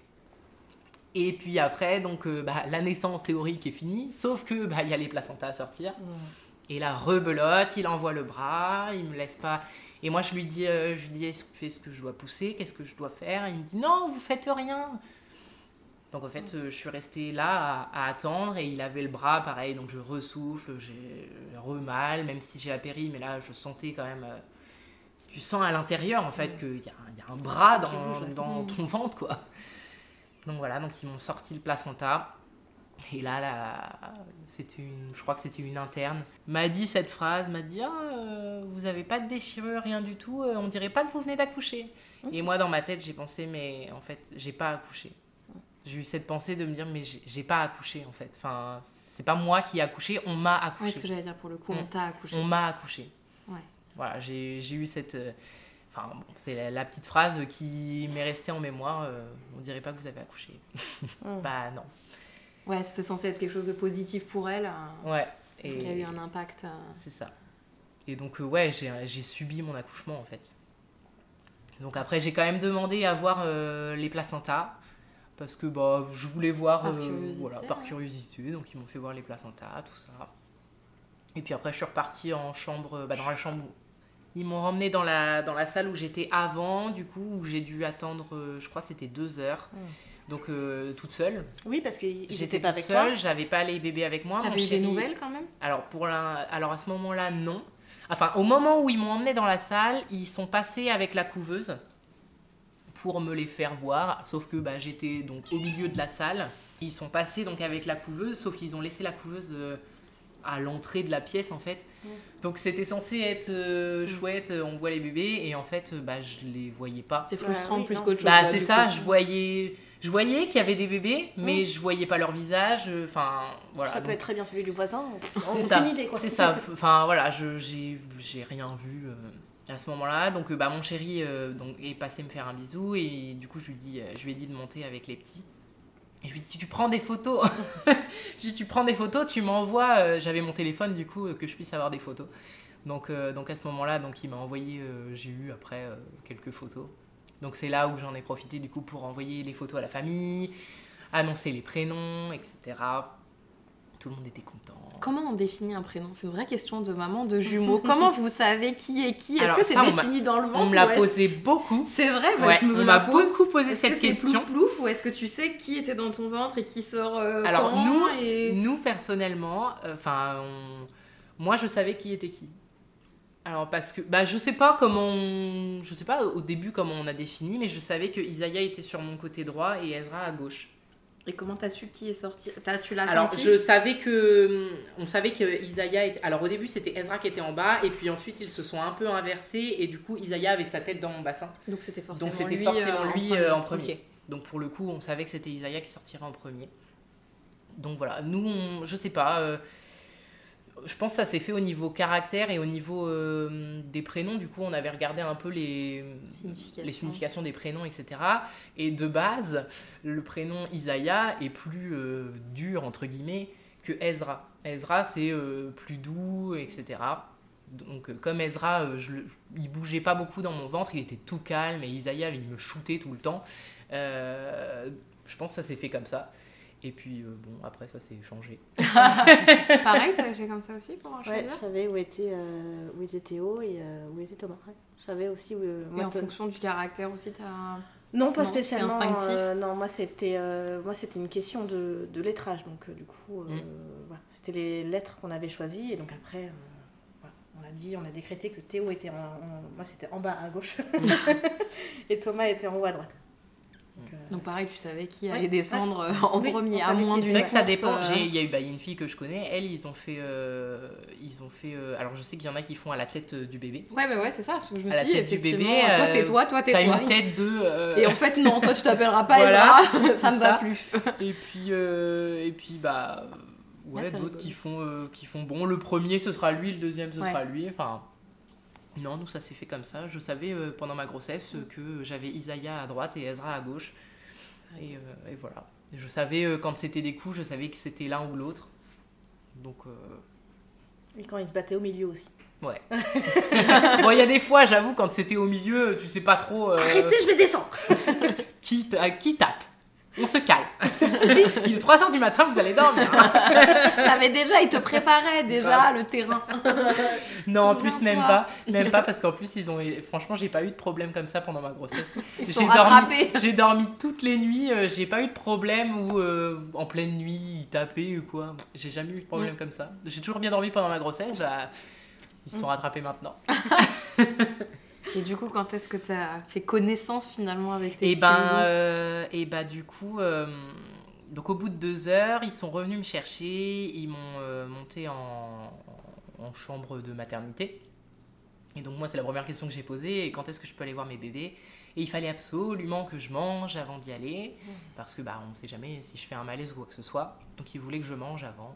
C: Et puis après, donc bah, la naissance théorique est finie, sauf que bah, il y a les placentas à sortir. Et la rebelote, il envoie le bras, il me laisse pas. Et moi je lui dis, je lui dis, est-ce que, est que je dois pousser, qu'est-ce que je dois faire? Il me dit non, vous faites rien. Donc en fait, je suis restée là à, à, attendre et il avait le bras pareil, donc je ressouffle, j'ai re-mal, même si j'ai la péri, mais là je sentais quand même. Euh, tu sens à l'intérieur en fait qu'il y, y, a un bras dans, dans ton ventre quoi. Donc voilà, donc ils m'ont sorti le placenta. Et là, là c'était une, je crois que c'était une interne, m'a dit cette phrase, m'a dit ah, euh, vous avez pas de déchirure, rien du tout, euh, on dirait pas que vous venez d'accoucher. Et moi dans ma tête j'ai pensé mais en fait j'ai pas accouché. J'ai eu cette pensée de me dire mais j'ai pas accouché en fait. Enfin c'est pas moi qui ai accouché on m'a accouché
B: ouais, ce que j'allais dire pour le coup on, on t'a accouché.
C: On m'a accouché.
B: Ouais.
C: Voilà j'ai eu cette euh, enfin bon, c'est la, la, petite phrase qui m'est restée en mémoire euh, on dirait pas que vous avez accouché. Mmh. bah non
B: ouais c'était censé être quelque chose de positif pour elle euh,
C: ouais
B: et qui a eu un impact
C: c'est ça et donc ouais j'ai subi mon accouchement en fait donc après j'ai quand même demandé à voir les placentas parce que bah, je voulais voir
B: par,
C: euh,
B: curiosité,
C: voilà, par curiosité. Donc ils m'ont fait voir les placentas, tout ça. Et puis après, je suis repartie en chambre, bah, dans la chambre. Ils m'ont ramené dans la, dans la salle où j'étais avant, du coup, où j'ai dû attendre, euh, je crois, c'était deux heures.
B: Mmh.
C: Donc euh, toute seule.
A: Oui, parce que
C: j'étais
A: pas
C: toute seule, j'avais pas les bébés avec moi.
B: T'avais eu des nouvelles quand même?
C: Alors, pour la... Alors à ce moment-là, non. Enfin, au moment où ils m'ont emmené dans la salle, ils sont passés avec la couveuse pour me les faire voir. Sauf que bah, j'étais donc au milieu de la salle. Ils sont passés donc avec la couveuse, sauf qu'ils ont laissé la couveuse euh, à l'entrée de la pièce en fait.
B: Mmh.
C: Donc c'était censé être euh, chouette, euh, on voit les bébés et en fait bah, je les voyais pas.
B: C'était frustrant ouais, plus qu'autre chose.
C: Bah c'est ça, coup. je voyais, je voyais qu'il y avait des bébés, mais
B: Mmh.
C: je voyais pas leur visage. Enfin voilà.
A: Ça peut
C: donc,
A: être très bien celui du voisin.
C: C'est ça.
A: idée quoi.
C: C'est ça. Enfin voilà, je j'ai j'ai rien vu. euh, à ce moment-là. Donc, euh, bah, mon chéri euh, donc, est passé me faire un bisou et du coup, je lui, dis, euh, je lui ai dit de monter avec les petits. Et je lui dit, tu prends des photos. tu prends des photos, tu m'envoies. euh, J'avais mon téléphone, du coup, euh, que je puisse avoir des photos. Donc, euh, donc à ce moment-là, donc, il m'a envoyé, j'ai eu après quelques photos. Donc, c'est là où j'en ai profité, du coup, pour envoyer les photos à la famille, annoncer les prénoms, etc. Tout le monde était content.
B: Comment on définit un prénom? C'est une vraie question de maman de jumeaux. Comment vous savez qui est qui? Est-ce que c'est défini dans le ventre
C: On me l'a posé beaucoup.
B: C'est vrai, bah,
C: Ouais,
B: je me
C: on m'a beaucoup posé cette
B: que
C: question.
B: plouf plouf ou est-ce que tu sais qui était dans ton ventre et qui sort euh,
C: Alors,
B: quand
C: nous,
B: et...
C: Nous, personnellement, enfin, moi, je savais qui était qui. Alors, parce que, bah, je sais pas comment, on- je sais pas au début comment on a défini, mais je savais que Isaiah était sur mon côté droit et Ezra à gauche.
B: Et comment t'as su qui est sorti? T'as- Tu l'as
C: Alors,
B: senti?
C: je savais que, on savait que Isaiah était, alors au début c'était Ezra qui était en bas et puis ensuite ils se sont un peu inversés et du coup Isaiah avait sa tête dans mon bassin.
B: Donc c'était forcément
C: Donc c'était
B: lui,
C: forcément
B: euh,
C: lui euh, en premier. Donc pour le coup, on savait que c'était Isaiah qui sortirait en premier. Donc voilà, nous, on, je sais pas, euh, je pense que ça s'est fait au niveau caractère et au niveau euh, des prénoms. Du coup, on avait regardé un peu les
B: Signification.
C: les significations des prénoms, etc. Et de base, le prénom Isaiah est plus euh, dur, entre guillemets, que Ezra. Ezra, c'est euh, plus doux, etc. Donc, comme Ezra, je, il bougeait pas beaucoup dans mon ventre, il était tout calme, et Isaiah, il me shootait tout le temps. Je pense que ça s'est fait comme ça. Et puis, euh, bon, après, ça s'est changé.
B: Pareil, t'avais fait comme ça aussi pour
A: Ouais,
B: choisir
A: je savais où était, euh, où était Théo et euh, où était Thomas. Ouais. Je savais aussi où. euh,
B: Et en fonction du caractère aussi, t'as.
A: Non, pas
B: Non, c'était
A: spécialement.
B: instinctif.
A: euh, non, moi c'était, euh, moi c'était une question de, de lettrage, donc euh, du coup, euh,
C: Mm.
A: voilà, c'était les lettres qu'on avait choisies et donc après, euh, voilà, on a dit, on a décrété que Théo était en, en- moi c'était en bas à gauche et Thomas était en haut à droite. Donc,
B: pareil, tu savais qui
A: Ouais,
B: allait descendre euh, en
A: Oui,
B: premier, à moins d'une
C: C'est vrai que ça dépend.
B: euh,
C: Il y a eu bah, il y a une fille que je connais. Elle, ils ont fait. euh, ils ont fait. euh, alors, je sais qu'il y en a qui font à la tête du bébé.
B: Ouais, bah ouais, c'est ça. ce que Je me
C: À la
B: suis dit,
C: tête du bébé,
B: toi, t'es toi, toi, t'es
C: T'as
B: toi.
C: une tête de. euh,
B: Et en fait, non, toi, tu t'appelleras pas
C: Voilà,
B: Ezra, ça me va plus.
C: Et puis, euh, et puis bah, ouais,
B: c'est
C: d'autres qui font, euh, qui font bon. Le premier, ce sera lui, le deuxième, ce
B: Ouais.
C: sera lui. Enfin, non, nous, ça s'est fait comme ça. Je savais euh, pendant ma grossesse euh, que j'avais Isaiah à droite et Ezra à gauche. Et, euh, et voilà. Je savais euh, quand c'était des coups, je savais que c'était l'un ou l'autre. Donc, euh,
A: Et quand il se battait au milieu aussi.
C: ouais. bon, il y a des fois, j'avoue, quand c'était au milieu, tu sais pas trop
A: Arrêtez, je vais descendre
C: qui, qui tape. On se calme. Il est 3h du matin, vous allez dormir.
B: T'avais déjà, il te préparait déjà le terrain.
C: Non, en plus, même pas. Même pas parce qu'en plus, ils ont. Franchement, j'ai pas eu de problème comme ça pendant ma grossesse.
B: Ils
C: J'ai
B: sont
C: dormi,
B: rattrapés.
C: j'ai dormi toutes les nuits. euh, j'ai pas eu de problème où euh, en pleine nuit ils tapaient ou quoi. J'ai jamais eu de
B: Mm.
C: problème comme ça. J'ai toujours bien dormi pendant ma grossesse. Bah, ils se sont rattrapés maintenant.
B: Et du coup, quand est-ce que t'as fait connaissance finalement avec tes
C: Et ben, euh, et bah du coup, euh, donc au bout de deux heures, ils sont revenus me chercher. Ils m'ont euh, monté en, en chambre de maternité. Et donc moi, c'est la première question que j'ai posée. Et quand est-ce que je peux aller voir mes bébés? Et il fallait absolument que je mange avant d'y aller, parce que bah on sait jamais si je fais un malaise ou quoi que ce soit. Donc ils voulaient que je mange avant.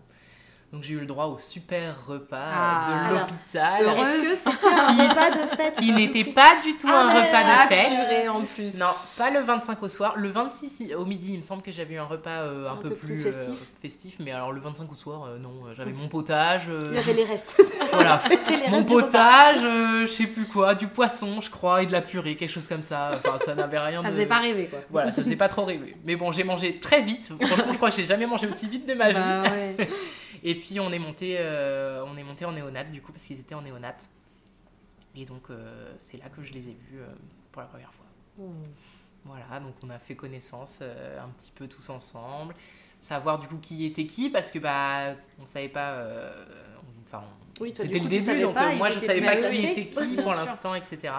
C: Donc j'ai eu le droit au super repas
B: Ah.
C: de l'hôpital,
B: Heureuse.
A: Est-ce que c'était un repas de fête
C: qui n'était pas du tout
A: Ah,
C: un repas
B: Ah,
C: de fête.
B: purée, en plus.
C: Non, pas le 25 au soir. Le 26 au midi, il me semble que j'avais eu un repas euh, un, peu, plus, euh,
A: festif.
C: festif. Mais alors le 25 au soir, euh, non, euh, j'avais mon potage. euh,
A: Il y avait les restes.
C: voilà.
A: Les
C: Mon
A: restes
C: potage, euh, je sais plus quoi, du poisson, je crois, et de la purée, quelque chose comme ça. Enfin, ça n'avait rien
B: Ça
C: de.
B: faisait pas rêver, quoi.
C: Voilà, ça faisait pas trop rêver. Mais bon, j'ai mangé très vite. Franchement, je crois que j'ai jamais mangé aussi vite de ma vie.
B: Bah ouais.
C: Et puis on est monté, euh, on est monté en néonat du coup parce qu'ils étaient en néonat. Et donc euh, c'est là que je les ai vus euh, pour la première fois. Voilà, donc on a fait connaissance un petit peu tous ensemble, savoir du coup qui était qui parce que bah on savait pas. Enfin,
A: Oui,
C: c'était le début, donc
A: pas,
C: moi je savais pas qui était qui pour l'instant, etc.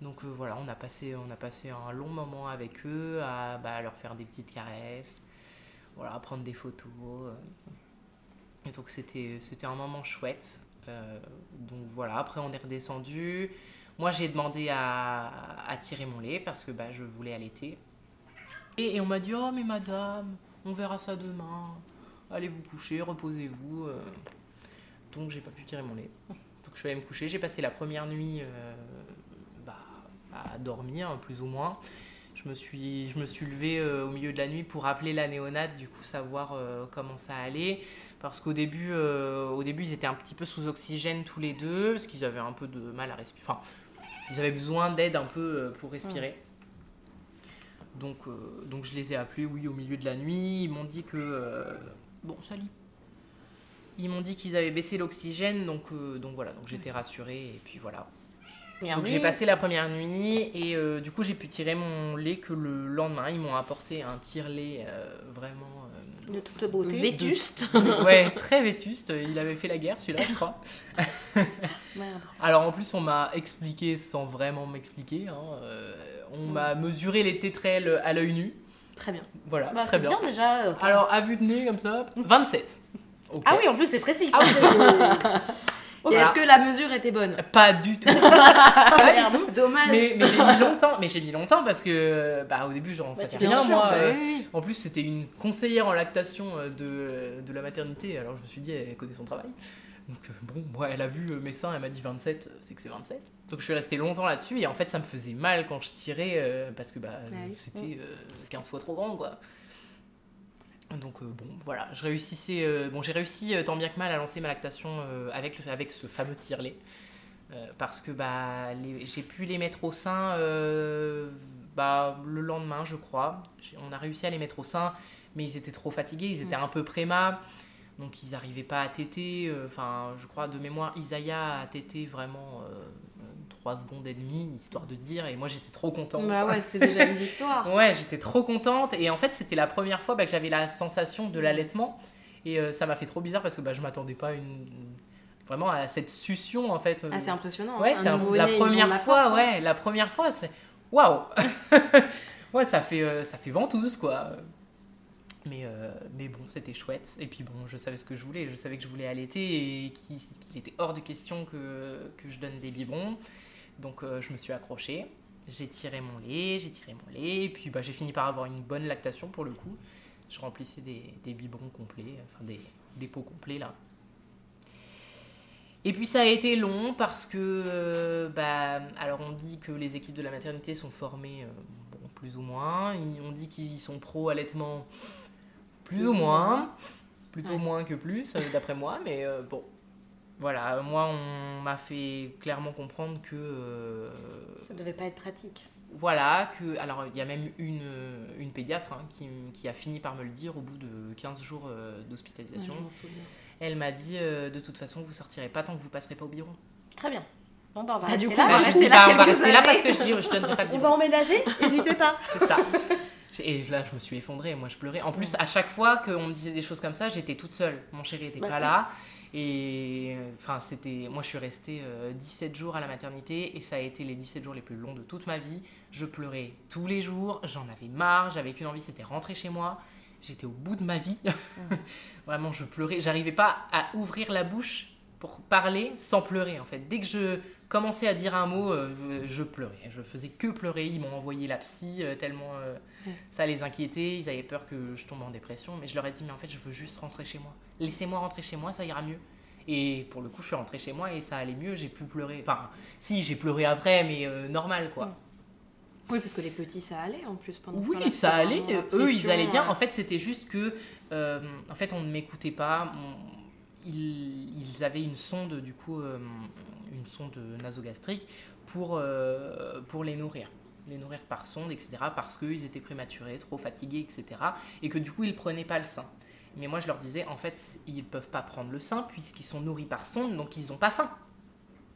C: Donc voilà, on a passé, on a passé un long moment avec eux à bah, leur faire des petites caresses, voilà, à prendre des photos. Et donc c'était, un moment chouette. Euh, donc voilà, après on est redescendu. Moi j'ai demandé à, tirer mon lait parce que bah, je voulais allaiter. Et, et on m'a dit Oh, mais madame, on verra ça demain. Allez vous coucher, reposez-vous. euh. Donc j'ai pas pu tirer mon lait. Donc je suis allée me coucher. J'ai passé la première nuit euh, bah, à dormir, plus ou moins. Je me suis, je me suis levée euh, au milieu de la nuit pour appeler la néonate, du coup savoir euh, comment ça allait. Parce qu'au début, euh, au début, ils étaient un petit peu sous oxygène tous les deux, parce qu'ils avaient un peu de mal à respirer. Enfin, ils avaient besoin d'aide un peu pour respirer. Donc, euh, donc je les ai appelés, oui, au milieu de la nuit. Ils m'ont dit que... bon, salut. Ils m'ont dit qu'ils avaient baissé l'oxygène, donc, donc voilà, donc j'étais rassurée, et puis voilà. Donc j'ai passé la première nuit, et euh, du coup j'ai pu tirer mon lait que le lendemain. Ils m'ont apporté un tire-lait euh, vraiment... euh,
A: De toute beauté.
B: Vétuste.
C: ouais, très vétuste. Il avait fait la guerre, celui-là, je crois. Alors en plus, on m'a expliqué sans vraiment m'expliquer. hein, euh, on m'a mesuré les tétrelles à l'œil nu.
B: Très bien.
C: Voilà,
A: Bah,
C: très
A: c'est
C: bien.
A: bien déjà.
C: Alors à vue de nez, comme ça, 27. Ok.
A: Ah oui, en plus c'est précis.
C: Ah oui,
B: Est-ce que la mesure était bonne?
C: Pas du tout. Pas du tout.
B: Dommage.
C: Mais, mais j'ai mis longtemps. Mais j'ai mis longtemps parce que bah, au début, j'en savais
A: tu
C: rien,
B: Bien sûr,
C: moi.
B: bah
C: euh,
B: oui.
C: En plus, c'était une conseillère en lactation euh, de, de la maternité, alors je me suis dit, elle connaît son travail. Donc, euh, bon, moi, elle a vu mes seins, elle m'a dit 27, euh, c'est que c'est 27. Donc, je suis restée longtemps là-dessus, et en fait, ça me faisait mal quand je tirais, euh, parce que bah,
B: oui.
C: c'était euh, 15 fois trop grand, quoi. Donc, euh, bon, voilà, je réussissais, euh, bon, j'ai réussi euh, tant bien que mal à lancer ma lactation avec, le, avec ce fameux tire-lait. Euh, parce que bah, j'ai pu les mettre au sein bah, le lendemain, je crois. On a réussi à les mettre au sein, mais ils étaient trop fatigués, ils étaient un peu préma, donc ils n'arrivaient pas à téter. Enfin, je crois de mémoire, Isaiah a tété vraiment 3 secondes et demie, histoire de dire, et moi j'étais trop contente.
B: Bah ouais, c'était déjà une victoire.
C: Ouais, j'étais trop contente. Et en fait, c'était la première fois bah, que j'avais la sensation de l'allaitement. Et euh, ça m'a fait trop bizarre parce que bah, je m'attendais pas à une, vraiment à cette succion en fait.
B: Ah, c'est impressionnant.
C: Ouais,
B: hein.
C: c'est la
B: de
C: première
B: la
C: fois,
B: hein.
C: ouais, la première fois, c'est waouh. ouais, ça fait euh, ça fait ventouse quoi. Mais euh, mais bon, c'était chouette. Et puis bon, je savais ce que je voulais, je savais que je voulais allaiter et qu'il qu'il était hors de question que que je donne des biberons. Donc euh, je me suis accrochée. J'ai tiré mon lait, j'ai tiré mon lait, et puis bah, j'ai fini par avoir une bonne lactation pour le coup. Je remplissais des, des biberons complets, enfin des, des pots complets là. Et puis ça a été long parce que, euh, bah, alors on dit que les équipes de la maternité sont formées, euh, bon, plus ou moins. On dit qu'ils sont pro allaitement, plus ou moins. Plutôt
B: Ouais.
C: moins que plus, d'après moi, mais euh, bon. Voilà, moi on m'a fait clairement comprendre que euh,
A: Ça devait pas être pratique.
C: voilà, que. Alors, il y a même une, une pédiatre hein, qui, qui a fini par me le dire au bout de 15 jours euh, d'hospitalisation. Elle m'a dit euh, de toute façon, vous sortirez pas tant que vous passerez pas au biberon.
A: Très bien. Bon, bah, on va
B: Ah, du
A: rester
B: coup,
A: là.
B: on va rester
C: dis,
B: là
C: on va
B: quelques
C: rester là
B: années.
C: parce que je dis, je donnerai pas de
A: On
C: biberon.
A: va emménager N'hésitez pas.
C: C'est ça. Et là, je me suis effondrée. Moi, je pleurais. En plus, à chaque fois qu'on me disait des choses comme ça, j'étais toute seule. Mon chéri était pas là. Et euh, enfin, c'était. Moi, je suis restée euh, 17 jours à la maternité et ça a été les 17 jours les plus longs de toute ma vie. Je pleurais tous les jours. J'en avais marre. J'avais qu'une envie, c'était rentrer chez moi. J'étais au bout de ma vie. Vraiment, je pleurais. J'arrivais pas à ouvrir la bouche pour parler sans pleurer en fait. Dès que je commençais à dire un mot, euh, je pleurais. Je faisais que pleurer. Ils m'ont envoyé la psy euh, tellement euh,
B: Ouais.
C: ça les inquiétait. Ils avaient peur que je tombe en dépression. Mais je leur ai dit, mais en fait, je veux juste rentrer chez moi. Laissez-moi rentrer chez moi, ça ira mieux. Et pour le coup, je suis rentrée chez moi et ça allait mieux. J'ai pu pleurer. Enfin, si, j'ai pleuré après, mais normal quoi.
B: Oui, parce que les petits, ça allait en plus pendant
C: Oui, ça allait. Eux, ils allaient bien. En fait, c'était juste que, en fait, on ne m'écoutait pas. On- ils, avaient une sonde, du coup, euh, une sonde nasogastrique pour, euh, pour les nourrir. Les nourrir par sonde, etc. Parce qu'ils étaient prématurés, trop fatigués, etc. Et que du coup, ils prenaient pas le sein. Mais moi, je leur disais, en fait, ils peuvent pas prendre le sein puisqu'ils sont nourris par sonde, donc ils n'ont pas faim.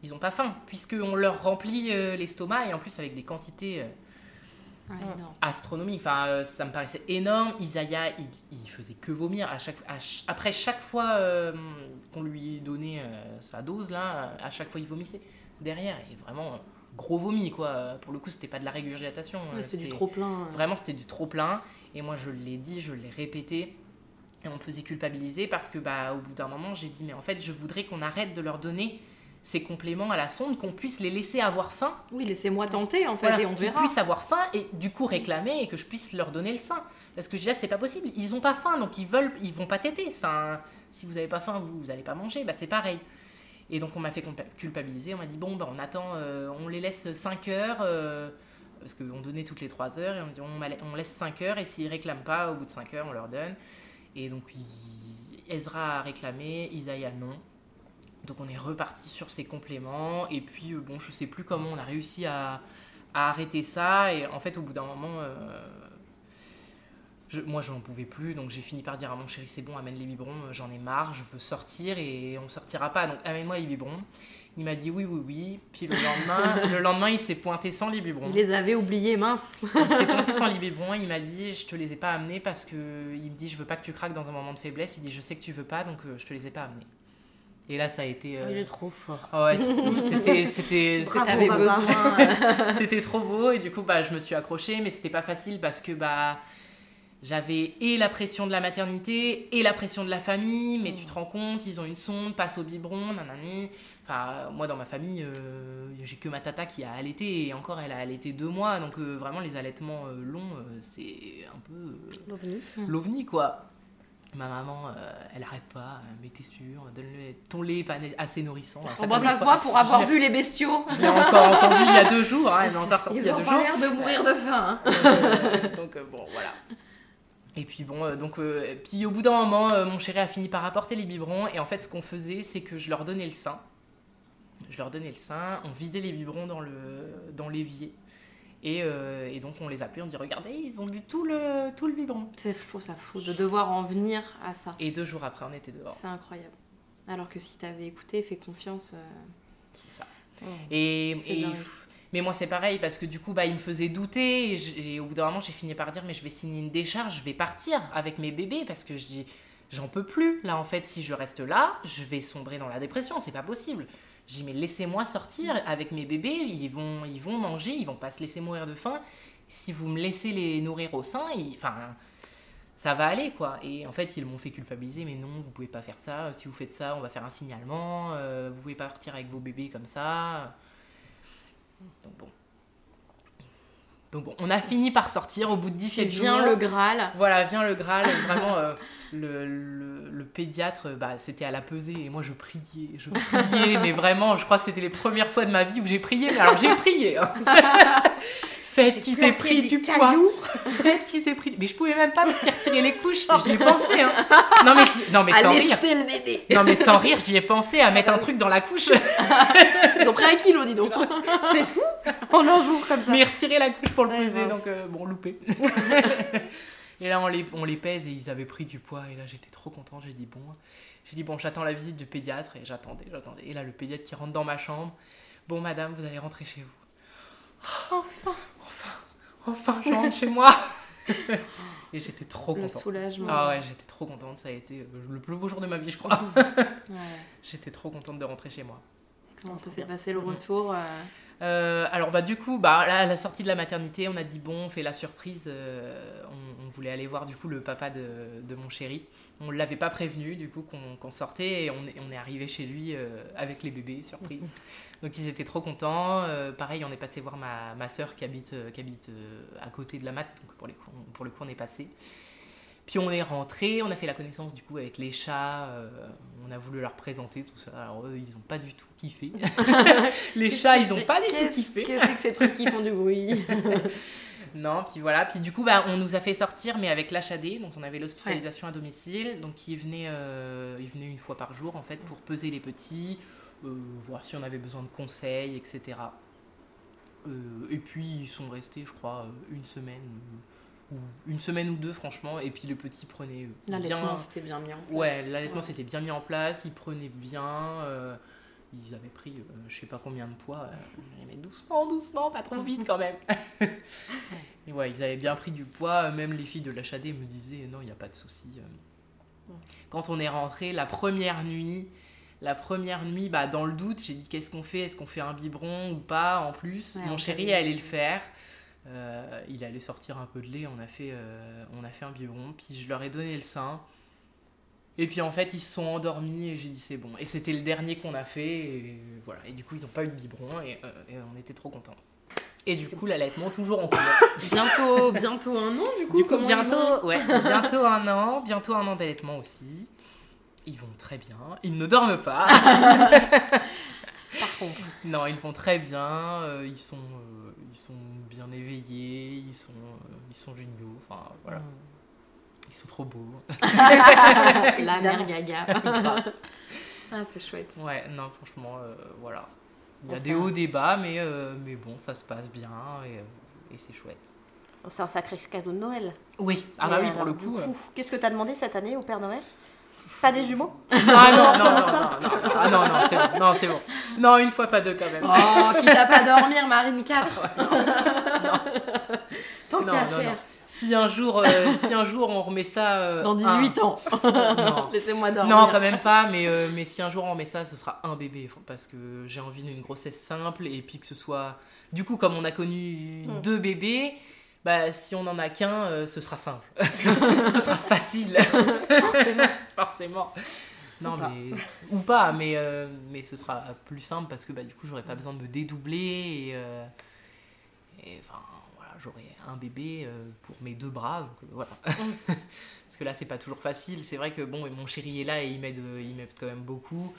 C: Ils n'ont pas faim, puisqu'on leur remplit euh, l'estomac et en plus avec des quantités.
B: Ouais, énorme.
C: astronomique. Enfin, euh, ça me paraissait énorme. Isaiah, il, il faisait que vomir. À chaque, à ch- après chaque fois euh, qu'on lui donnait euh, sa dose, là, à chaque fois, il vomissait derrière. Et vraiment, gros vomi, quoi. Pour le coup, c'était pas de la régurgitation.
B: Ouais, c'était du trop plein.
C: Vraiment, c'était du trop plein. Et moi, je l'ai dit, je l'ai répété. Et on me faisait culpabiliser parce que, bah, au bout d'un moment, j'ai dit, mais en fait, je voudrais qu'on arrête de leur donner ces compléments à la sonde, qu'on puisse les laisser avoir faim
B: Oui, laissez-moi tenter en fait
C: voilà,
B: et on
C: qu'ils
B: verra.
C: puissent avoir faim et du coup réclamer et que je puisse leur donner le sein. Parce que je dis là, c'est pas possible. Ils ont pas faim, donc ils veulent, ils vont pas téter. Enfin, si vous avez pas faim, vous, vous allez pas manger. Bah, c'est pareil. Et donc on m'a fait culpabiliser. On m'a dit bon, bah, on attend, euh, on les laisse 5 heures. euh, parce qu'on donnait toutes les 3 heures et on dit on, laisse 5 heures et s'ils réclament pas, au bout de 5 heures, on leur donne. Et donc il- Ezra a réclamé, Isaiah non. Donc on est reparti sur ces compléments. Et puis, euh, bon, je sais plus comment on a réussi à, à arrêter ça. Et en fait, au bout d'un moment, euh, je, moi, je n'en pouvais plus. Donc j'ai fini par dire à mon chéri, c'est bon, amène les biberons, euh, j'en ai marre, je veux sortir et on sortira pas. Donc amène-moi les biberons. Il m'a dit oui, oui, oui. Puis le lendemain, le lendemain il s'est pointé sans les biberons.
B: Il les avait oubliés, mince.
C: Il s'est pointé sans les biberons, il m'a dit je te les ai pas amenés parce que il me dit je veux pas que tu craques dans un moment de faiblesse, il dit je sais que tu veux pas donc je te les ai pas amenés. Et là ça a été euh,
A: Il est trop fort.
C: ah ouais, c'était c'était c'était trop beau. Et du coup bah je me suis accrochée mais c'était pas facile parce que bah j'avais et la pression de la maternité et la pression de la famille. Mais tu te rends compte ils ont une sonde passe au biberon nanani. Enfin moi dans ma famille euh, j'ai que ma tata qui a allaité et encore elle a allaité deux mois. Donc euh, vraiment les allaitements longs c'est un peu
A: L'ovni.
C: l'ovni quoi ma maman euh, elle arrête pas euh, mais t'es sûr donne-le ton lait pas assez nourrissant
B: Oh, bah, ça se voit pour avoir vu les bestiaux.
C: je l'ai encore entendu il y a deux jours, hein, elle m'a encore sorti il y
B: Ils
C: a deux jours.
B: l'air de mourir de faim. hein.
C: Euh, donc euh, bon, voilà. Et puis bon, donc puis au bout d'un moment, mon chéri a fini par apporter les biberons et en fait, ce qu'on faisait, c'est que je leur donnais le sein. Je leur donnais le sein, on vidait les biberons dans le dans l'évier. Et, euh, et donc on les appelait, on dit regardez, ils ont bu tout le tout le biberon.
B: C'est trouve ça fou de devoir en venir à ça.
C: Et deux jours après, on était dehors.
B: C'est incroyable. Alors que si t'avais écouté, fait confiance. euh,
C: C'est ça.
A: Oh.
C: Et, et- mais moi c'est pareil parce que du coup bah il me faisait douter et, et au bout d'un moment j'ai fini par dire mais je vais signer une décharge, je vais partir avec mes bébés parce que je dis j'en peux plus. Là, en fait, si je reste là, je vais sombrer dans la dépression. C'est pas possible. J'ai dit, mais laissez-moi sortir avec mes bébés. Ils vont, ils vont manger, ils vont pas se laisser mourir de faim. Si vous me laissez les nourrir au sein, enfin, ça va aller, quoi. Et en fait, ils m'ont fait culpabiliser, mais non, vous pouvez pas faire ça. Si vous faites ça, on va faire un signalement. Euh, vous pouvez pas partir avec vos bébés comme ça. Donc bon. Donc bon, on a fini par sortir au bout de 17 jours.
A: Vient le Graal.
C: Voilà, vient le Graal. Vraiment, euh, le, le, le, pédiatre, bah, c'était à la pesée. Et moi, je priais, je priais. mais vraiment, je crois que c'était les premières fois de ma vie où j'ai prié. Mais alors, j'ai prié. Hein. Faites qui s'est pris du poids. Faites qui s'est pris. Mais je pouvais même pas parce qu'il retirait les couches. J'y ai pensé. Hein. Non mais, non, mais sans rire.
A: Le bébé.
C: Non mais sans rire, j'y ai pensé à mettre un truc dans la couche.
A: Ils ont pris un kilo, dis donc. C'est fou. En un jour comme ça.
C: Mais retirer la couche pour le peser, donc euh, bon, loupé. et là, on les, on les pèse et ils avaient pris du poids. Et là, j'étais trop content. J'ai dit bon, j'ai dit bon, j'attends la visite du pédiatre et j'attendais, j'attendais. Et là, le pédiatre qui rentre dans ma chambre. Bon, madame, vous allez rentrer chez vous.
A: Enfin
C: Enfin je rentre chez moi Et j'étais trop contente.
A: Le soulagement.
C: Ah ouais, j'étais trop contente. Ça a été le plus beau jour de ma vie, je crois.
A: ouais.
C: J'étais trop contente de rentrer chez moi.
A: Comment ça s'est passé le retour euh...
C: Euh, alors bah du coup bah là, à la sortie de la maternité on a dit bon on fait la surprise euh, on, on, voulait aller voir du coup le papa de, de mon chéri. On l'avait pas prévenu du coup qu'on qu sortait et on est, on est arrivé chez lui euh, avec les bébés surprise. Donc ils étaient trop contents. Pareil on est passé voir ma, ma soeur qui habite, qui habite à côté de la mat donc pour, les coups, on, pour le coup on est passé puis on est rentré, on a fait la connaissance du coup avec les chats, euh, on a voulu leur présenter tout ça. Alors eux, ils n'ont pas du tout kiffé. les chats, ils n'ont pas du tout kiffé.
A: Qu'est-ce que c'est que ces trucs qui font du bruit
C: Non, puis voilà. Puis du coup, bah, on nous a fait sortir, mais avec l'HAD, donc on avait l'hospitalisation ouais. à domicile. Donc euh, il venait une fois par jour en fait pour peser les petits, euh, voir si on avait besoin de conseils, etc. et puis ils sont restés, je crois, une semaine ou une semaine ou deux franchement et puis le petit prenait
A: l'allaitement c'était bien mis en place.
C: Ouais l'allaitement ouais. c'était bien mis en place il prenait bien euh, ils avaient pris euh, je sais pas combien de poids euh, mais doucement doucement pas trop vite quand même. Et ouais ils avaient bien pris du poids même les filles de l'HAD me disaient non il n'y a pas de souci quand on est rentré la première nuit la première nuit, bah, dans le doute, j'ai dit qu'est-ce qu'on fait? Est-ce qu'on fait un biberon ou pas En plus, ouais, mon chéri allait le faire. Euh, il allait sortir un peu de lait, on a fait, euh, on a fait un biberon, puis je leur ai donné le sein. Et puis en fait, ils se sont endormis et j'ai dit c'est bon. Et c'était le dernier qu'on a fait, et voilà. Et du coup, ils n'ont pas eu de biberon et, euh, et, on était trop contents. Et du coup, l'allaitement toujours en cours.
A: bientôt, bientôt un an du coup.
C: Du coup bientôt, ouais, bientôt un an, bientôt un an d'allaitement aussi. Ils vont très bien, ils ne dorment pas.
A: Par contre.
C: Non, ils vont très bien, ils, sont, euh, sont bien éveillés, ils sont, euh, ils sont géniaux, enfin voilà. Mm. Ils sont trop beaux.
A: La mère gaga. ah, c'est chouette.
C: Ouais, non, franchement, voilà. Il y a des hauts, des bas, mais, mais bon, ça se passe bien et, et c'est chouette.
A: C'est un sacré cadeau de Noël.
C: Oui, ah bah oui, pour le coup.
A: coup Qu'est-ce que tu as demandé cette année au Père Noël? Pas des jumeaux
C: Ah non, non, non, non, non, ah, non, non, c'est bon, non, c'est bon. Non, une fois, pas deux quand même.
A: Oh, quitte à pas dormir, Marine 4. non, non. Tant qu'à faire.
C: Si un, jour, euh, si un jour on remet ça... Euh,
A: Dans 18 un... ans. Laissez-moi dormir.
C: Non, quand même pas, mais, euh, mais si un jour on remet ça, ce sera un bébé. Parce que j'ai envie d'une grossesse simple et puis que ce soit... Du coup, comme on a connu mmh. deux bébés, bah, si on n'en a qu'un, euh, ce sera simple. ce sera facile.
A: Forcément.
C: Forcément. Non, ou mais. Pas. Ou pas, mais, euh, mais ce sera plus simple parce que bah, du coup, j'aurai pas besoin de me dédoubler. Et, euh, et enfin, voilà, j'aurai un bébé pour mes deux bras. Donc voilà. parce que là, c'est pas toujours facile. C'est vrai que bon, mon chéri est là et il m'aide, il m'aide quand même beaucoup.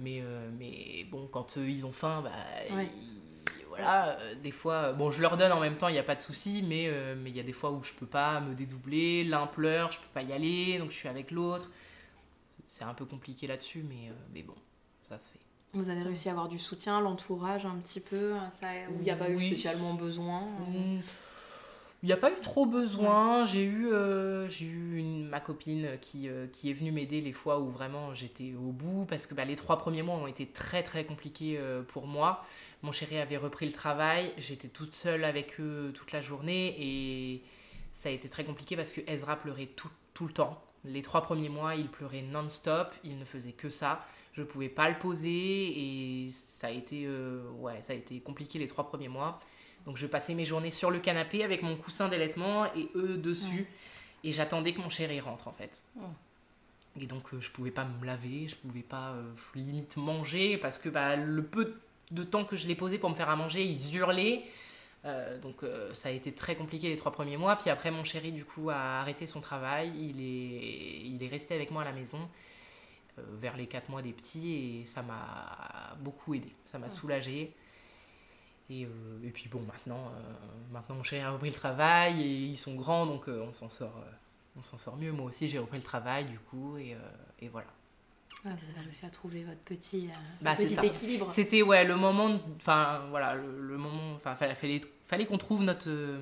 C: Mais, mais bon, quand ils ont faim, bah,
A: ouais.
C: ils voilà, euh, des fois, bon, je leur donne en même temps, il n'y a pas de souci, mais il euh, mais y a des fois où je peux pas me dédoubler, l'un pleure, je peux pas y aller, donc je suis avec l'autre. C'est un peu compliqué là-dessus, mais, euh, mais bon, ça se fait.
A: Vous avez réussi à avoir du soutien, l'entourage un petit peu, ça, où il n'y a pas oui. eu spécialement besoin
C: mmh. Il n'y a pas eu trop besoin. Ouais. J'ai eu, euh, j'ai eu une, ma copine qui, euh, qui est venue m'aider les fois où vraiment j'étais au bout parce que bah, les trois premiers mois ont été très très compliqués euh, pour moi. Mon chéri avait repris le travail, j'étais toute seule avec eux toute la journée et ça a été très compliqué parce que Ezra pleurait tout, tout le temps. Les trois premiers mois, il pleurait non-stop, il ne faisait que ça. Je pouvais pas le poser et ça a été, euh, ouais, ça a été compliqué les trois premiers mois. Donc je passais mes journées sur le canapé avec mon coussin d'allaitement et eux dessus. Et j'attendais que mon chéri rentre en fait. Et donc euh, je pouvais pas me laver, je pouvais pas euh, limite manger parce que bah, le peu de temps que je l'ai posé pour me faire à manger, ils hurlaient. Euh, donc ça a été très compliqué les trois premiers mois. Puis après, mon chéri, du coup, a arrêté son travail. Il est, il est resté avec moi à la maison vers les quatre mois des petits et ça m'a beaucoup aidé. Ça m'a soulagé. Et, et, puis bon, maintenant, maintenant mon chéri a repris le travail et ils sont grands, donc on s'en sort, on s'en sort mieux. Moi aussi, j'ai repris le travail, du coup, et, et voilà.
A: Ah, vous avez réussi à trouver votre petit, euh,
C: bah,
A: petit équilibre.
C: C'était ouais, le moment, enfin voilà, le, le moment, enfin fallait, fallait, fallait qu'on trouve notre, euh,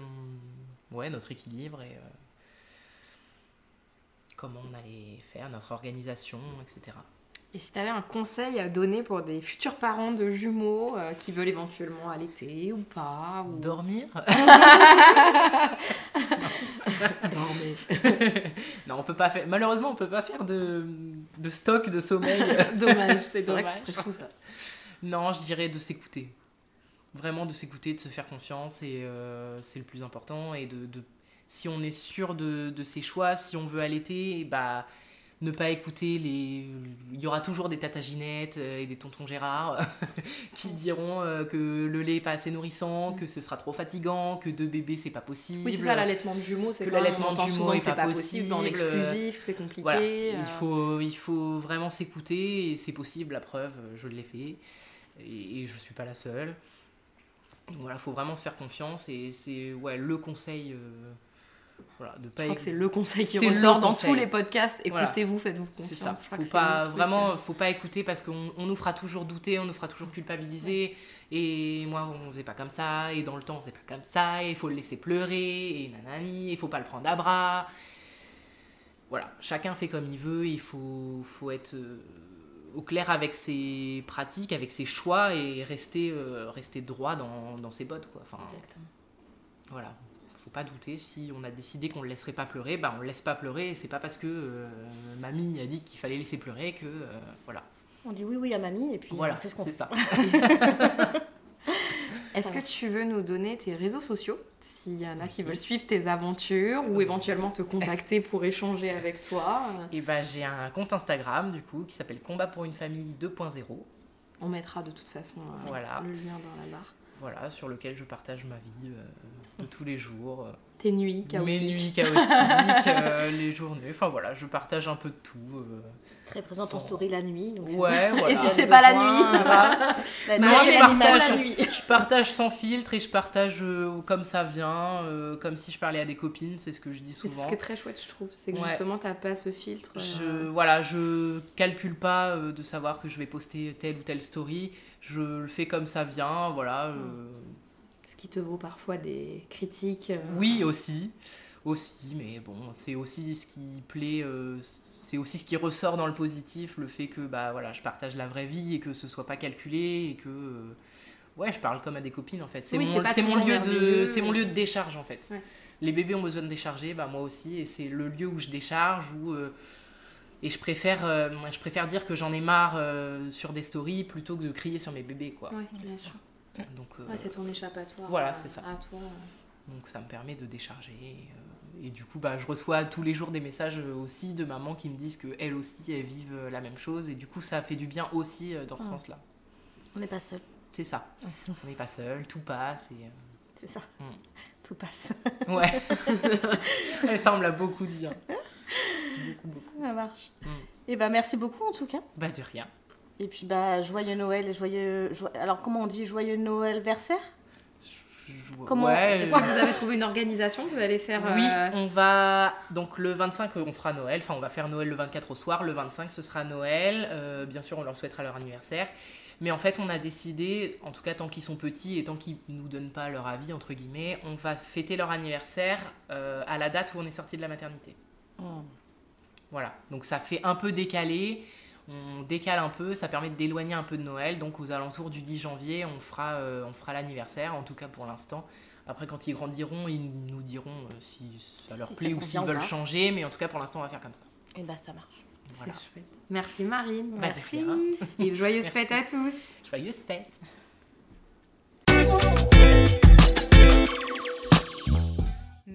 C: ouais, notre équilibre et euh, comment on allait faire, notre organisation, etc.
A: Et si tu avais un conseil à donner pour des futurs parents de jumeaux euh, qui veulent éventuellement allaiter ou pas ou...
C: Dormir
A: Dormir.
C: non, on peut pas faire. Malheureusement, on peut pas faire de, de stock de sommeil.
A: dommage, c'est dommage. Vrai ça.
C: Non, je dirais de s'écouter. Vraiment de s'écouter, de se faire confiance, et euh, c'est le plus important. Et de, de, si on est sûr de, de, ses choix, si on veut allaiter, bah ne pas écouter les. Il y aura toujours des tataginettes euh, et des tontons Gérard qui diront euh, que le lait est pas assez nourrissant, que ce sera trop fatigant, que deux bébés c'est pas possible.
A: Oui, c'est ça l'allaitement de jumeaux, c'est
C: que l'allaitement de jumeaux est, pas,
A: possible, en exclusif, c'est compliqué.
C: Voilà. Il, faut, il faut vraiment s'écouter et c'est possible, la preuve, je l'ai fait et, et je suis pas la seule. Voilà, faut vraiment se faire confiance et c'est ouais, le conseil. Euh, voilà, de pas
A: je crois que c'est le conseil qui ressort dans tous les podcasts. Écoutez-vous, faites-vous confiance.
C: C'est ça. Faut pas, vraiment, euh... faut pas écouter parce qu'on on nous fera toujours douter, on nous fera toujours culpabiliser. Et moi, on faisait pas comme ça. Et dans le temps, on faisait pas comme ça. Et il faut le laisser pleurer. Et nanani. Il faut pas le prendre à bras. Voilà. Chacun fait comme il veut. Il faut, faut être euh, au clair avec ses pratiques, avec ses choix et rester, euh, rester droit dans, dans ses bottes. Quoi. Enfin,
A: Exactement.
C: Voilà faut pas douter, si on a décidé qu'on ne le laisserait pas pleurer, bah on le laisse pas pleurer, et c'est pas parce que euh, mamie a dit qu'il fallait laisser pleurer que euh, voilà.
A: On dit oui oui à mamie et puis
C: voilà,
A: on fait ce qu'on
C: fait.
A: ça. Est-ce que tu veux nous donner tes réseaux sociaux s'il y en a
C: Merci.
A: qui veulent suivre tes aventures ou éventuellement te contacter pour échanger avec toi?
C: Et bah j'ai un compte Instagram du coup qui s'appelle Combat pour une famille 2.0.
A: On mettra de toute façon euh,
C: Voilà.
A: le lien dans la barre.
C: Voilà, sur lequel je partage ma vie euh, de tous les jours. euh,
A: Tes nuits chaotiques.
C: Mes nuits chaotiques, euh, les journées. Enfin voilà, je partage un peu de tout. euh.
D: Très présente en
C: Sans-
D: story la nuit. Donc, euh,
C: Ouais, voilà.
A: Et si c'est pas la nuit
D: la nuit,
C: je partage.
A: la nuit.
C: Je partage sans filtre et je partage euh, comme ça vient, euh, comme si je parlais à des copines, c'est ce que je dis
A: Mais C'est ce
C: souvent.
A: qui est très chouette, je trouve. C'est que
C: Ouais.
A: justement, t'as pas ce filtre.
C: Je, voilà, je calcule pas euh, de savoir que je vais poster telle ou telle story. Je le fais comme ça vient, voilà. euh,
A: Ce qui te vaut parfois des critiques. euh,
C: Oui, aussi. Aussi, mais bon, c'est aussi ce qui plaît, euh, c'est aussi ce qui ressort dans le positif, le fait que bah voilà, je partage la vraie vie et que ce soit pas calculé et que ouais, je parle comme à des copines en fait. C'est
A: Oui,
C: mon,
A: c'est
C: mon lieu de, c'est mon lieu de décharge en fait.
A: Ouais.
C: Les bébés ont besoin de décharger, bah moi aussi, et c'est le lieu où je décharge où et je préfère, euh, moi, je préfère dire que j'en ai marre euh, sur des stories plutôt que de crier sur mes bébés quoi.
A: Ouais, bien sûr.
C: Donc euh,
A: Ouais, c'est ton échappatoire.
C: voilà,
A: à-
C: c'est ça.
A: À toi.
C: donc ça me permet de décharger. euh, et du coup, bah, je reçois tous les jours des messages aussi de mamans qui me disent qu'elles aussi, elles vivent la même chose. Et du coup, ça fait du bien aussi euh, dans ce sens-là.
D: On n'est pas seul,
C: C'est ça. On n'est pas seul, tout passe. Et,
D: c'est ça.
C: Mm.
D: Tout passe.
C: Ouais. on me l'a beaucoup dit. Beaucoup, beaucoup.
D: Ça marche.
C: Mm.
D: Et bah merci beaucoup en tout cas.
C: Bah, de rien.
D: Et puis bah joyeux Noël et joyeux. jo- Alors comment on dit joyeux Noël versaire? Comment-
C: ouais,
A: Est-ce que vous avez trouvé une organisation que vous allez faire
C: Oui,
A: euh,
C: on va. Donc le 25, euh, on fera Noël. Enfin, on va faire Noël le 24 au soir. Le 25, ce sera Noël. Euh, bien sûr, on leur souhaitera leur anniversaire. Mais en fait, on a décidé, en tout cas tant qu'ils sont petits et tant qu'ils nous donnent pas leur avis, entre guillemets, on va fêter leur anniversaire euh, à la date où on est sorti de la maternité. Voilà. Donc ça fait un peu décalé. On décale un peu, ça permet d'éloigner un peu de Noël. Donc aux alentours du 10 janvier, on fera, euh, on fera l'anniversaire, en tout cas pour l'instant. Après, quand ils grandiront, ils nous diront euh, si ça leur
D: Si ça
C: plaît ou s'ils veulent changer. Mais en tout cas, pour l'instant, on va faire comme ça.
D: Et bah ça marche.
C: Voilà.
B: Merci Marine.
C: Bah,
D: Merci.
B: Et joyeuses fêtes à tous.
C: Joyeuse fête.